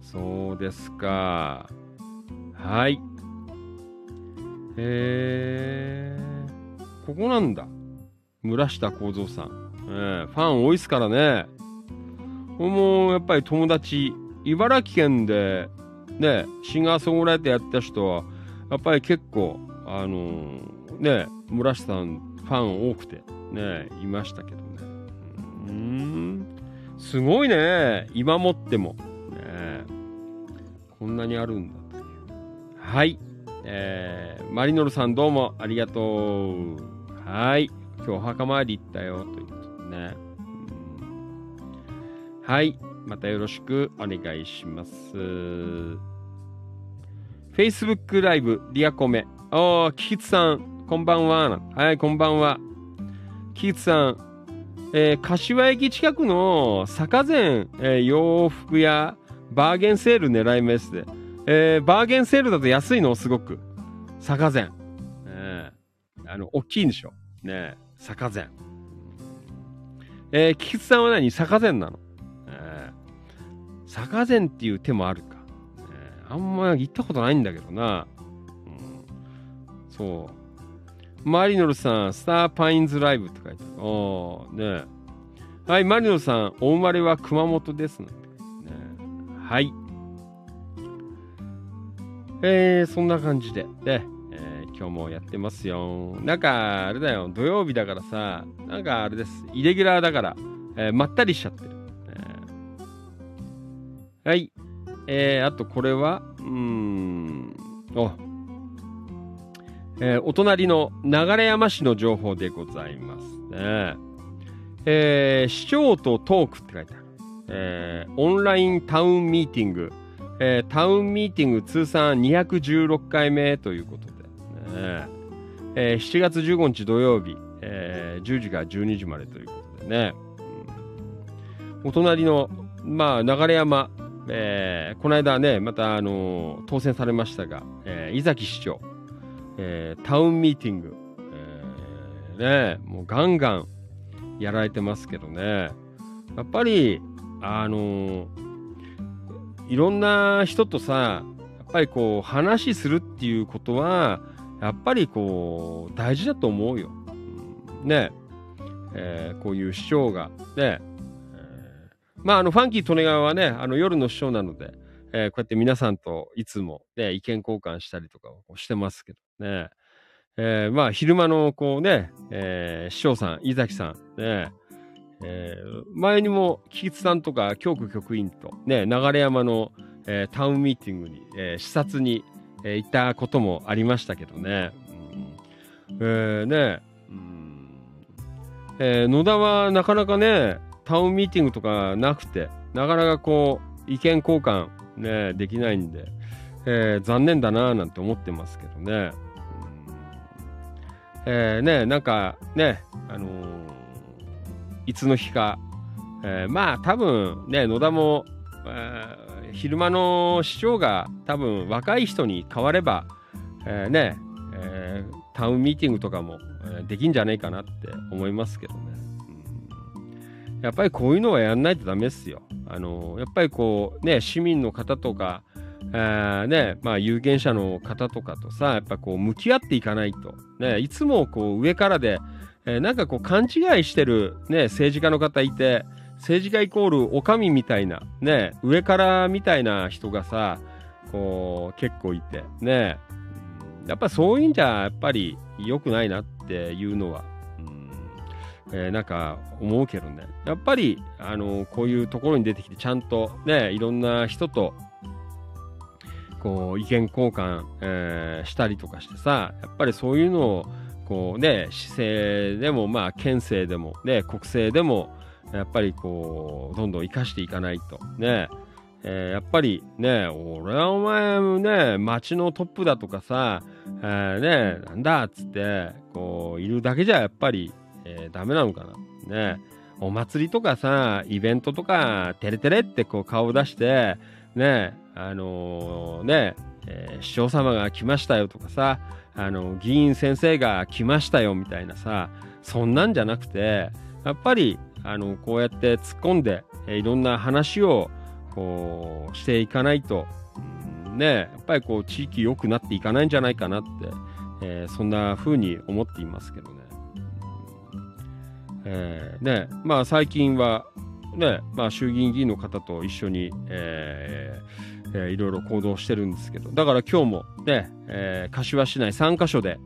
そうですか。はい。え、ここなんだ。村下幸三さん。えーファン多いっすからね。これもやっぱり友達、茨城県でね、シンガーソングライターやった人は、やっぱり結構、あのーね、村下さんファン多くてね、いましたけど。うん、すごいね、今もっても。ね、こんなにあるんだという。はい。えー、マリノルさんどうもありがとう。はい。今日お墓参り行ったよ、ということでね。うんはい。またよろしくお願いします。Facebook ライブ、リアコメ。おー、キキツさん、こんばんは。はい、こんばんは。キキツさん、えー柏駅近くの坂前、えー洋服屋、バーゲンセール狙い目ですね。えーバーゲンセールだと安いの、すごく。坂前。えーあの、大きいんでしょ。ね坂前。えー、キキツさんは何？坂前なの、えー坂前っていう手もあるか。えーあんま行ったことないんだけどな。うん、そう。マリノルさん、スターパインズライブって書いてある。おー、ねはい、マリノルさん、お生まれは熊本ですね。ねはい。えー、そんな感じで、ね、えー今日もやってますよ。なんか、あれだよ、土曜日だからさ、なんかあれです。イレギュラーだから、えーまったりしちゃってる。えーはい。えー、あとこれは、うーん、お、えーお隣の流山市の情報でございますね。えー市長とトークって書いてある。えーオンラインタウンミーティング、えータウンミーティング通算216回目ということで、ね。えー7月15日土曜日、えー10時から12時までということでね、うん。お隣の、まあ、流山、えーこの間ね、また、あのー当選されましたが、えー井崎市長、えータウンミーティング、えーね、もうガンガンやられてますけどね、やっぱり、あのーいろんな人とさ、やっぱりこう、話するっていうことは、やっぱりこう、大事だと思うよ。ね、えーこういう市長が、ね、えーまあ、あの、ファンキー利根川はね、あの、夜の市長なので、えーこうやって皆さんといつも、ね、意見交換したりとかをしてますけどね。えーまあ、昼間の、こうね、えー市長さん、井崎さん、ね、えー前にも、菊池さんとか、京区局員と、ね、流山の、えータウンミーティングに、えー視察に、えー行ったこともありましたけどね。うんえーね、うんえー野田はなかなかね、タウンミーティングとかなくて、なかなかこう、意見交換、ね、できないんで、えー残念だなぁなんて思ってますけどね。えーね、なんかね、あのーいつの日か、えーまあ多分ね、野田も、えー昼間の市長が多分若い人に変われば、えーね、えータウンミーティングとかも、えーできんじゃないかなって思いますけどね。やっぱりこういうのはやんないとダメですよ。あのやっぱりこうね、市民の方とか、えーね、まあ有権者の方とかとさ、やっぱこう向き合っていかないと。ね、いつもこう上からで、えーなんかこう勘違いしてるね、政治家の方いて、政治家イコールお上みたいな、ね、上からみたいな人がさ、こう結構いて、ね、やっぱそういうんじゃやっぱり良くないなっていうのは、えーなんか思うけどね。やっぱり、あのこういうところに出てきてちゃんとね、いろんな人とこう意見交換、えーしたりとかしてさ、やっぱりそういうのをこうね、市政でもまあ県政でもね、国政でもやっぱりこうどんどん生かしていかないとね、えーやっぱりね、俺はお前ね、町のトップだとかさ、えーね、なんだっつって、こう、いるだけじゃやっぱり、えーダメなのかな？ね、お祭りとかさ、イベントとか、テレテレってこう顔を出して、ね、あのーね、えー市長様が来ましたよとかさ、あの、議員先生が来ましたよみたいなさ、そんなんじゃなくて、やっぱり、あの、こうやって突っ込んで、えーいろんな話を、こう、していかないと、うんね、やっぱりこう、地域良くなっていかないんじゃないかなって、えーそんな風に思っていますけどね。えーね、まあ最近は、ね、まあ衆議院議員の方と一緒に、えーえーいろいろ行動してるんですけど、だから今日もね、えー柏市内3カ所で、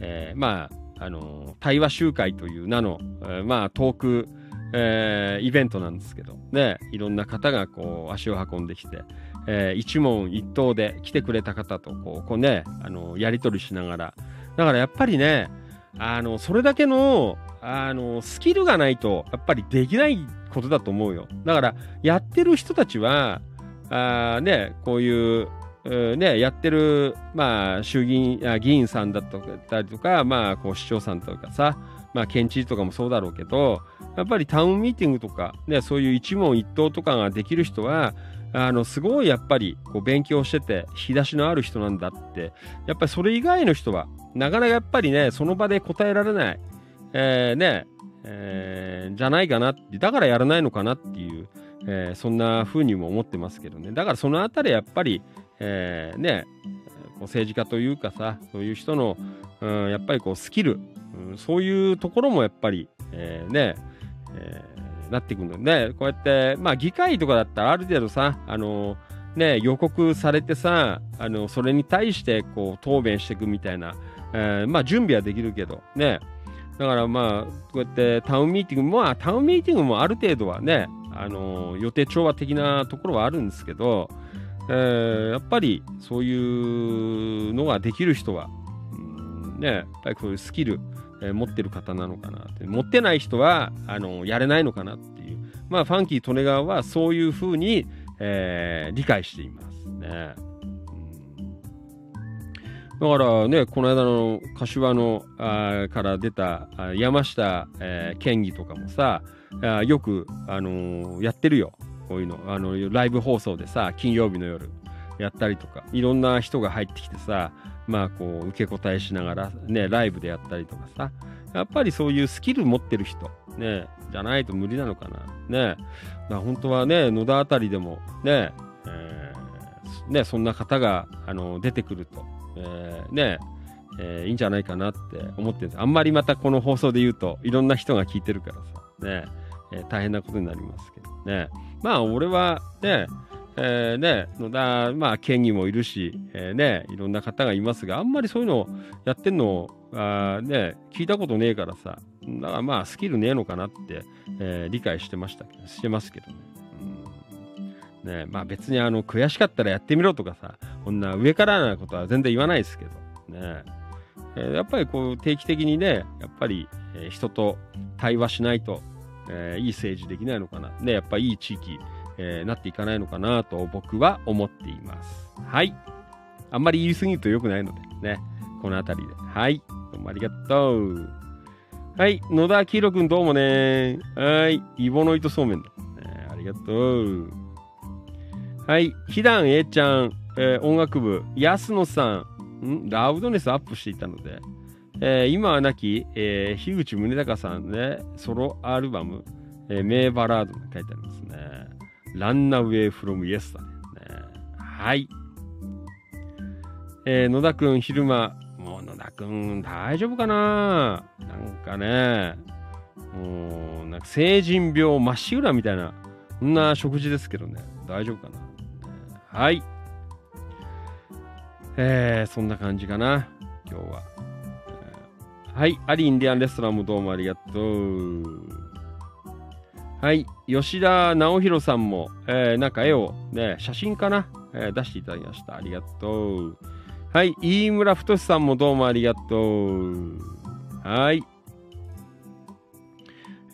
えーまあ、あのー対話集会という名の、えーまあトーク、えーイベントなんですけど、ね、いろんな方がこう足を運んできて、えー一問一答で来てくれた方とこうこうね、あのやり取りしながら、だからやっぱりね、あのそれだけのあのスキルがないとやっぱりできないことだと思うよ。だからやってる人たちは、あね、こういう、ね、やってる、まあ、衆議院議員さんだったりとか、まあ、こう市長さんとかさ、まあ、県知事とかもそうだろうけど、やっぱりタウンミーティングとか、ね、そういう一問一答とかができる人は、あのすごいやっぱりこう勉強してて引き出しのある人なんだってやっぱりそれ以外の人はなかなかやっぱりねその場で答えられない、えーねえーじゃないかなってだからやらないのかなっていう、えーそんな風にも思ってますけどね。だからそのあたりやっぱり、えーね、政治家というかさ、そういう人の、うん、やっぱりこうスキル、うん、そういうところもやっぱり、えーね、えーなってくるの。で、こうやって、まあ議会とかだったらある程度さ、あのね、予告されてさ、あの、それに対してこう答弁していくみたいな、えーまあ準備はできるけど、ね、だからまあ、こうやってタウンミーティングも、まあタウンミーティングもある程度はね、あの予定調和的なところはあるんですけど、えーやっぱりそういうのができる人は、うんね、やっぱりこういうスキル、えー持ってる方なのかなって。持ってない人は、あのやれないのかなっていう。まあ、ファンキー・利根川はそういうふうに、えー理解していますね。だからね、この間の柏のあから出た山下、えー県議とかもさ、あよく、あのーやってるよ。こういうの。あの、ライブ放送でさ、金曜日の夜やったりとか、いろんな人が入ってきてさ、まあこう、受け答えしながら、ね、ライブでやったりとかさ、やっぱりそういうスキル持ってる人、ね、じゃないと無理なのかな。ね。まあ本当はね、野田あたりでも、ね、えーね、そんな方が、あの、出てくると、えーね、えーいいんじゃないかなって思ってるんです。あんまりまたこの放送で言うと、いろんな人が聞いてるからさ、ね、えー大変なことになりますけどね。まあ、俺はね、えーね、野田、まあ、県議もいるし、えーね、いろんな方がいますが、あんまりそういうのをやってんのあね、聞いたことねえからさ、だからまあ、スキルねえのかなって、えー理解してましたけど、してますけどね。うんねまあ別にあの悔しかったらやってみろとかさ、こんな上からなことは全然言わないですけど、ね。えーやっぱりこう定期的にね、やっぱり、えー人と対話しないと、えーいい政治できないのかな。ね、やっぱいい地域、えーなっていかないのかなと僕は思っています。はい。あんまり言い過ぎると良くないので、ね。この辺りで。はい。どうもありがとう。はい。野田明宏くんどうもね。はい。イボノイトそうめんだ。ねありがとう。はい。ひだん A ちゃん、えー音楽部、安野さん、ん？ラウドネスアップしていたので、えー今はなき、えー樋口宗隆さんね、ソロアルバム、えー名バラードが書いてありますね。ランナウェイフロムイエスタね。はい。えー野田くん、昼間、もう野田くん、大丈夫かな？なんかね、もう、なんか成人病まっしぐらみたいな、そんな食事ですけどね、大丈夫かな、はい。えー、そんな感じかな、今日は。はい、アリインディアンレストランもどうもありがとう。はい、吉田直弘さんも、えーなんか絵を、ね、写真かな、えー出していただきました。ありがとう。はい、飯村太さんもどうもありがとう。はい。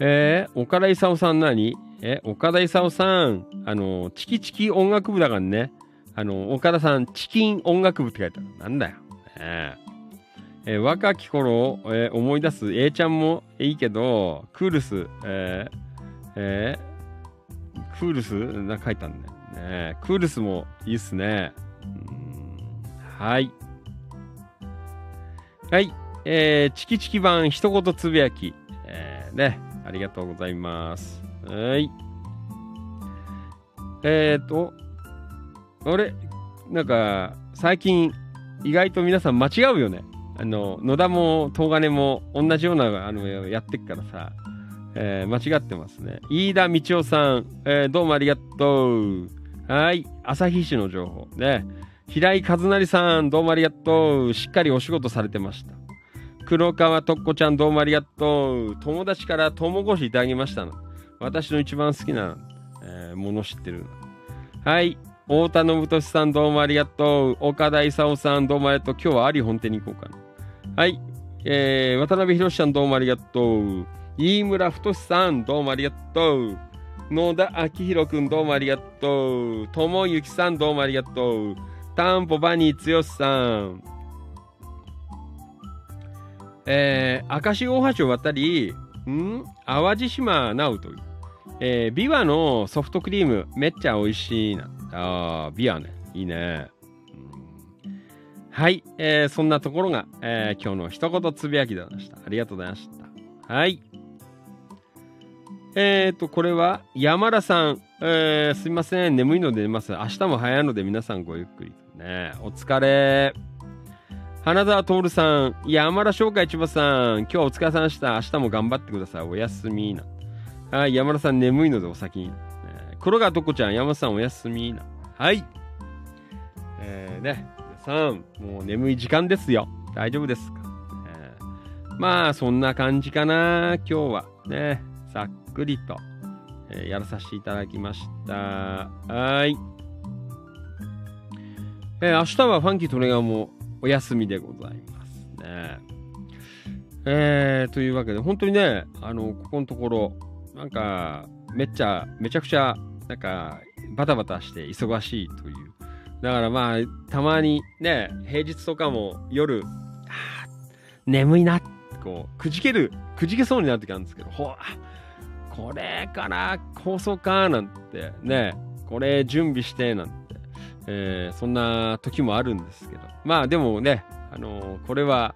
えー、岡田勲さん何？え、岡田勲さん、あの、チキチキ音楽部だからね。あの、岡田さん、チキン音楽部って書いてある。なんだよ。ねええー若き頃を、えー思い出す A ちゃんもいいけど、クールス、えーえークールスなんか書いたんだよね。クールスもいいっすね。はい。はい。えー、チキチキ版一言つぶやき。えー、ね。ありがとうございます。はい。えーと、あれなんか、最近、意外と皆さん間違うよね。あの、野田も東金も同じような、あの、やってっからさ、えー間違ってますね。飯田道夫さん、えーどうもありがとう。はい。朝日市の情報。ね。平井和成さん、どうもありがとう。しっかりお仕事されてました。黒川とっこちゃん、どうもありがとう。友達から友越いただきましたの。私の一番好きな、えーもの知ってる。はい。太田信俊さん、どうもありがとう。岡田勲さん、どうもありがとう。今日はあり本店に行こうかな。はい。えー、渡辺博さん、どうもありがとう。飯村太さん、どうもありがとう。野田明宏くん、どうもありがとう。友幸さん、どうもありがとう。タンポバニー剛さん。えー、明石大橋を渡り、ん？淡路島直という。えー、ビワのソフトクリーム、めっちゃ美味しいな。あー、ビワね。いいね。うんはい、えー、そんなところが、えー今日の一言つぶやきでした。ありがとうございました。はい。えっ、と、これは山田さん。えー、すいません。眠いので寝ます。明日も早いので皆さんごゆっくり。ねお疲れ。花澤徹さん。山田商会千葉さん。今日はお疲れさんでした。明日も頑張ってください。おやすみな。はい。山田さん眠いのでお先に。黒川とこちゃん。山田さんおやすみな。はい。えー、ね。皆さん、もう眠い時間ですよ。大丈夫ですか、えー、まあ、そんな感じかな。今日は。ね。さっくりと、えー、やらさせていただきました。はい。えー、明日はファンキートレガーもお休みでございますね。えー、というわけで、本当にね、あの、ここのところ、なんか、めっちゃ、めちゃくちゃ、なんか、バタバタして忙しいという。だからまあ、たまにね、平日とかも夜、あ眠いな、こう、くじける、くじけそうになる時あるんですけど、ほこれから放送かなんてね、これ準備してなんて、えー、そんな時もあるんですけど、まあでもね、あのー、これは、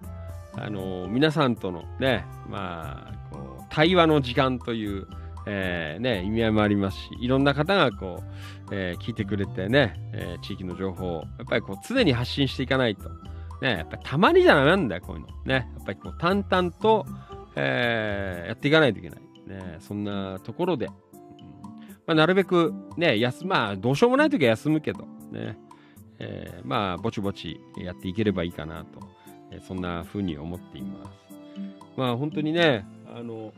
あのー、皆さんとのね、まあ、対話の時間という、えー、ね、意味合いもありますし、いろんな方がこう、えー、聞いてくれてね、えー、地域の情報を、やっぱりこう、常に発信していかないと。ね、やっぱりたまにじゃダメなんだよ、こういうの。ね、やっぱりこう、淡々と、えー、やっていかないといけない。ね、そんなところで、まあ、なるべくね、休まあ、どうしようもない時は休むけど、ね、えー、まあ、ぼちぼちやっていければいいかなと、えー、そんな風に思っています。まあ、本当にね、あの、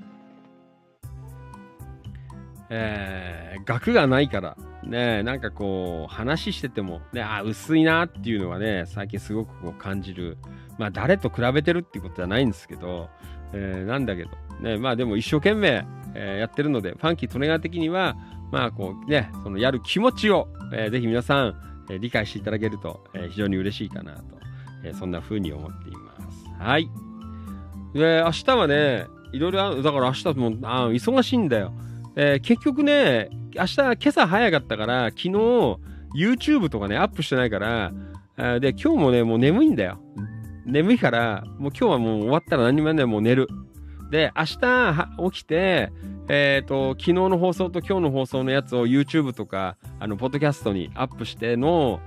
えー、額がないから、ね、なんかこう、話してても、ね、あ、薄いなっていうのはね、最近すごくこう感じる。まあ、誰と比べてるっていうことじゃないんですけど、えー、なんだけど、ね、まあでも一生懸命、えー、やってるので、ファンキー・トネガー的には、まあこうね、そのやる気持ちを、えー、ぜひ皆さん、えー、理解していただけると、えー、非常に嬉しいかなと、えー、そんな風に思っています。はい。で、明日はね、いろいろあ、だから明日もあ忙しいんだよ。えー、結局ね、明日、今朝早かったから、昨日、YouTube とかね、アップしてないから、で、今日もね、もう眠いんだよ。眠いから、もう今日はもう終わったら何もやんないもう寝る。で、明日起きて、えっ、ー、と、昨日の放送と今日の放送のやつを YouTube とか、あの、ポッドキャストにアップしての、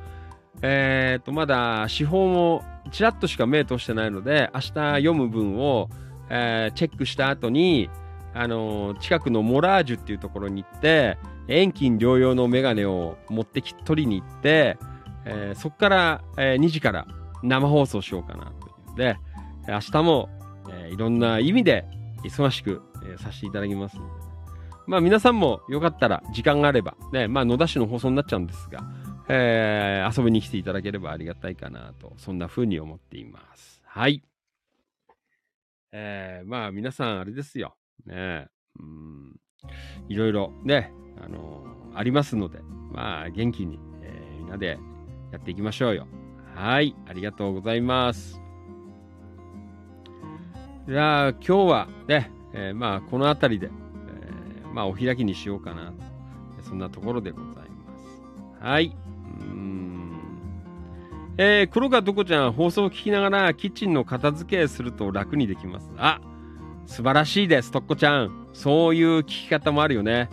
えっ、ー、と、まだ手法もちらっとしか目通してないので、明日読む分を、えー、チェックした後に、あの近くのモラージュっていうところに行って、遠近療養のメガネを持ってき、取りに行って、えー、そこから、えー、2時から生放送しようかなというので、明日も、えー、いろんな意味で忙しく、えー、させていただきますので、まあ皆さんもよかったら時間があれば、ね、まあ野田市の放送になっちゃうんですが、えー、遊びに来ていただければありがたいかなと、そんな風に思っています。はい。えー、まあ皆さんあれですよ。ね、うん、いろいろね、あのー、ありますので、まあ元気に、えー、みんなでやっていきましょうよ。はい、ありがとうございます。じゃあ、今日はね、えー、まあ、この辺りで、えー、まあ、お開きにしようかなと。そんなところでございます。はい。うん。えー、黒川とこちゃん、放送を聞きながら、キッチンの片付けすると楽にできます。あ、素晴らしいです、とっこちゃん。そういう聞き方もあるよね。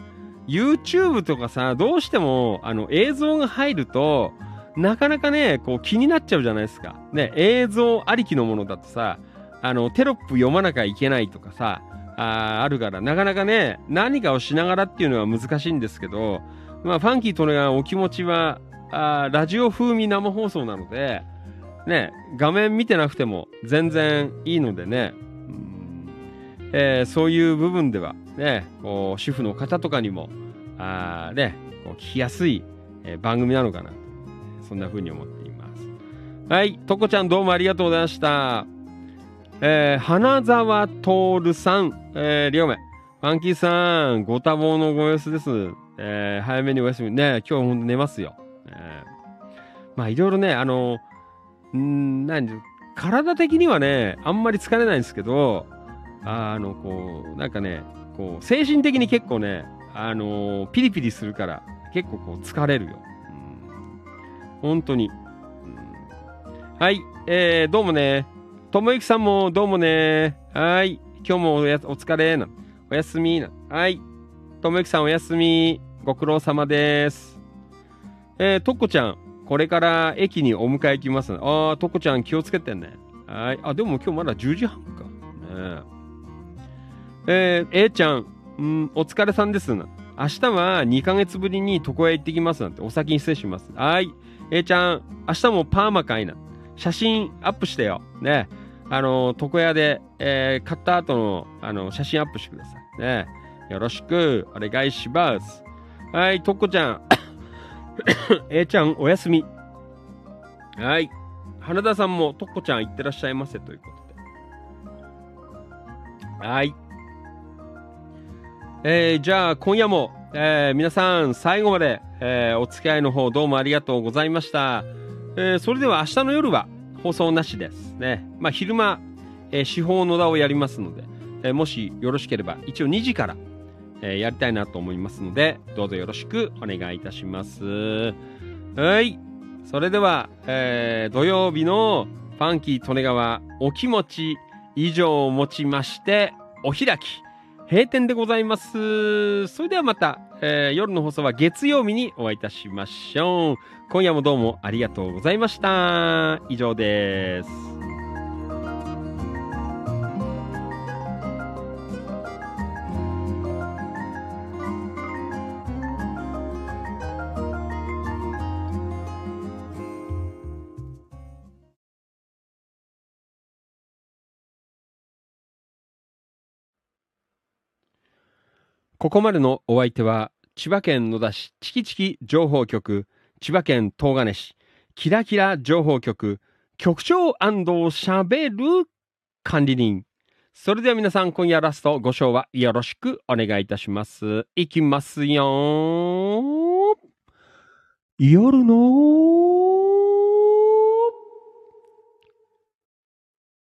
YouTube とかさ、どうしても、あの、映像が入ると、なかなかね、こう気になっちゃうじゃないですか。ね、映像ありきのものだとさ、あの、テロップ読まなきゃいけないとかさ、ああるから、なかなかね、何かをしながらっていうのは難しいんですけど、まあ、ファンキーとねがお気持ちは、あラジオ風味生放送なので、ね、画面見てなくても全然いいのでね、えー、そういう部分では、ね、こう主婦の方とかにも、あね、こう聞きやすい、えー、番組なのかなそんな風に思っています。はい、とこちゃんどうもありがとうございました。えー、花沢徹さん、えー、両目。ファンキーさん、ご多忙のご様子です。えー、早めにお休み。ね、今日ほんと寝ますよ。えー、まあ、いろいろね、あの、ん何、体的にはね、あんまり疲れないんですけど、あの、こう、なんかね、こう、精神的に結構ね、あのピリピリするから、結構こう、疲れるよ。うん本当に。はい。えー、どうもね。ともゆきさんもどうもね。はい。今日もおやお疲れな。おやすみな。はい。ともゆきさんおやすみ。ご苦労様です。えー、とっこちゃん、これから駅にお迎え行きます。あー、とっこちゃん気をつけてね。はい。あ、でも今日まだ10時半か。ねえー、えーちゃん、うん、お疲れさんです。明日は2ヶ月ぶりに床屋行ってきますなんて、お先に失礼します。はい。えーちゃん、明日もパーマかいな。写真アップしてよ。ね。あの、床屋で、えー買った後の、あの、写真アップしてください。ね。よろしくお願いします。はい、とっこちゃん。えーちゃん、おやすみ。はい。花田さんも、とっこちゃん、いってらっしゃいませということで。はい。えーじゃあ、今夜も、えー皆さん、最後まで、えーお付き合いの方、どうもありがとうございました。えーそれでは、明日の夜は、放送なしですね。まあ、昼間、えー司法野田をやりますので、えーもしよろしければ、一応2時から、えーやりたいなと思いますので、どうぞよろしくお願いいたします。はい。それでは、えー土曜日のファンキー利根川お気持ち以上をもちまして、お開き、閉店でございます。それではまた、えー夜の放送は月曜日にお会いいたしましょう。今夜もどうもありがとうございました。以上です。ここまでのお相手は、千葉県野田市チキチキ情報局、千葉県東金市、キラキラ情報局、局長しゃべる管理人。それでは皆さん、今夜ラストご賞はよろしくお願いいたします。いきますよ夜の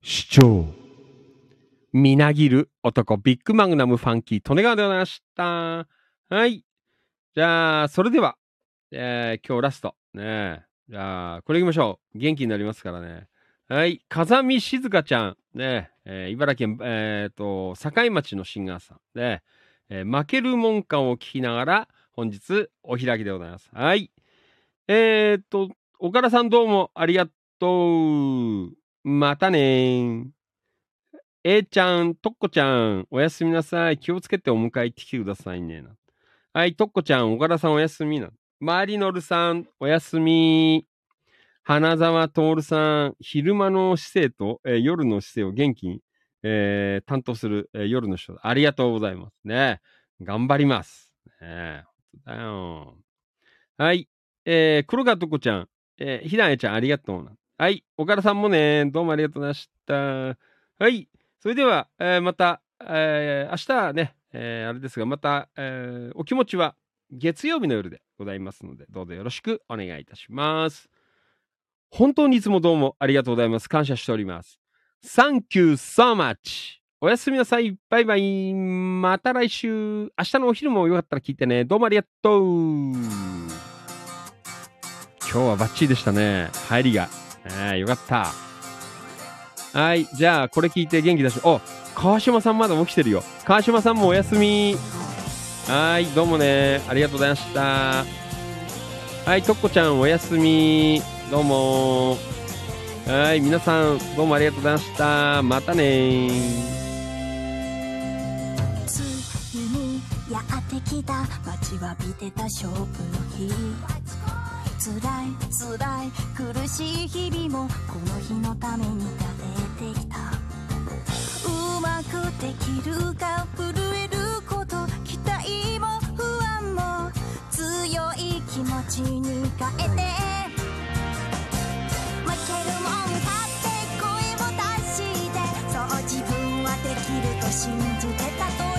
市長。みなぎる男、ビッグマグナムファンキー、利根川でございました。はい。じゃあ、それでは、えー今日ラスト。ねじゃあ、これ行きましょう。元気になりますからね。はい。風見静香ちゃん。ねえー茨城県、えっ、と、境町のシンガーさん。ねえー負けるもんかを聞きながら、本日、お開きでございます。はい。えっ、と、岡田さんどうもありがとう。またねえちゃん、とっこちゃん、おやすみなさい。気をつけてお迎え行ってきてくださいね。はい、とっこちゃん、岡田さんおやすみな。マリノルさん、おやすみ。花沢徹さん、昼間の姿勢と、えー夜の姿勢を元気に、えー担当する、えー夜の人、ありがとうございます。ね。頑張ります。ね、だよ。はい。えー、黒川とこちゃん、えー、ひなえちゃん、ありがとうな。はい。岡田さんもね、どうもありがとうございました。はい。それでは、えーまた、えー明日はね、えーあれですが、また、えーお気持ちは月曜日の夜でございますので、どうぞよろしくお願いいたします。本当にいつもどうもありがとうございます。感謝しております。Thank you so much! おやすみなさい。バイバイ。また来週。明日のお昼もよかったら聞いてね。どうもありがとう。今日はバッチリでしたね。入りが。えーよかった。はい。じゃあ、これ聞いて元気出し、お、川島さんまだ起きてるよ。川島さんもおやすみ。はい。どうもね。ありがとうございました。はい。とっこちゃんおやすみ。どうも。はい。皆さん、どうもありがとうございました。またねついにやってきた待ちわびてた勝負の日辛い辛い苦しい日々もこの日のために食べてきた。うまくできるか震えること。期待も不安も。強い気持ちに変えて。負けるもん勝って声を出して。そう自分はできると信じてたと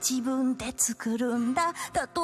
自分で作るんだ。だと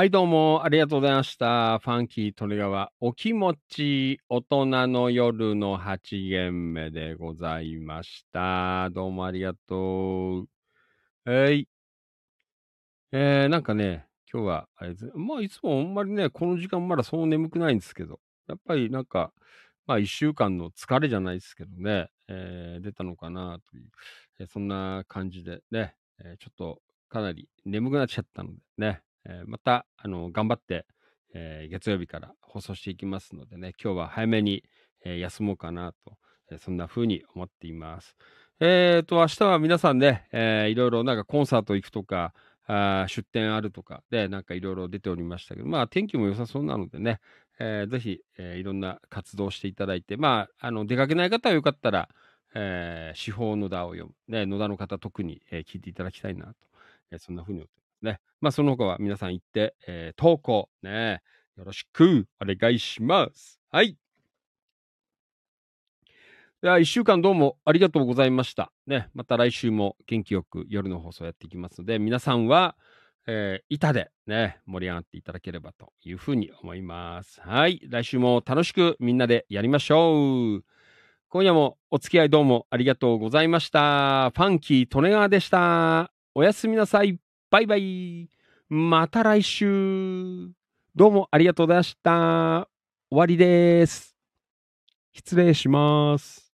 はい、どうもありがとうございました。ファンキー・トレガワ、お気持ち、大人の夜の8限目でございました。どうもありがとう。はい。えー、なんかね、今日は、あれまあ、いつもあんまりね、この時間まだそう眠くないんですけど、やっぱりなんか、まあ、一週間の疲れじゃないですけどね、えー出たのかなという、えーそんな感じでね、えーちょっとかなり眠くなっちゃったのでね、えーまた、あの、頑張って、えー月曜日から放送していきますのでね、今日は早めに、えー休もうかなと、えーそんな風に思っています。えーと、明日は皆さんね、えーいろいろなんかコンサート行くとか、あ出店あるとかで、なんかいろいろ出ておりましたけど、まあ天気も良さそうなのでね、えーぜひ、えーいろんな活動していただいて、まあ、あの、出かけない方はよかったら、えー、司法野田を読む。ね、野田の方特に、えー聞いていただきたいなと、えーそんな風に思ってますね。まあ、その他は皆さん行って、えー投稿、ね、よろしくお願いします。はい。では、一週間どうもありがとうございました。ね、また来週も元気よく夜の放送やっていきますので、皆さんは、えー板でね、盛り上がっていただければというふうに思います。はい。来週も楽しくみんなでやりましょう。今夜もお付き合いどうもありがとうございました。ファンキー・利根川でした。おやすみなさい。バイバイ。また来週。どうもありがとうございました。終わりです。失礼します。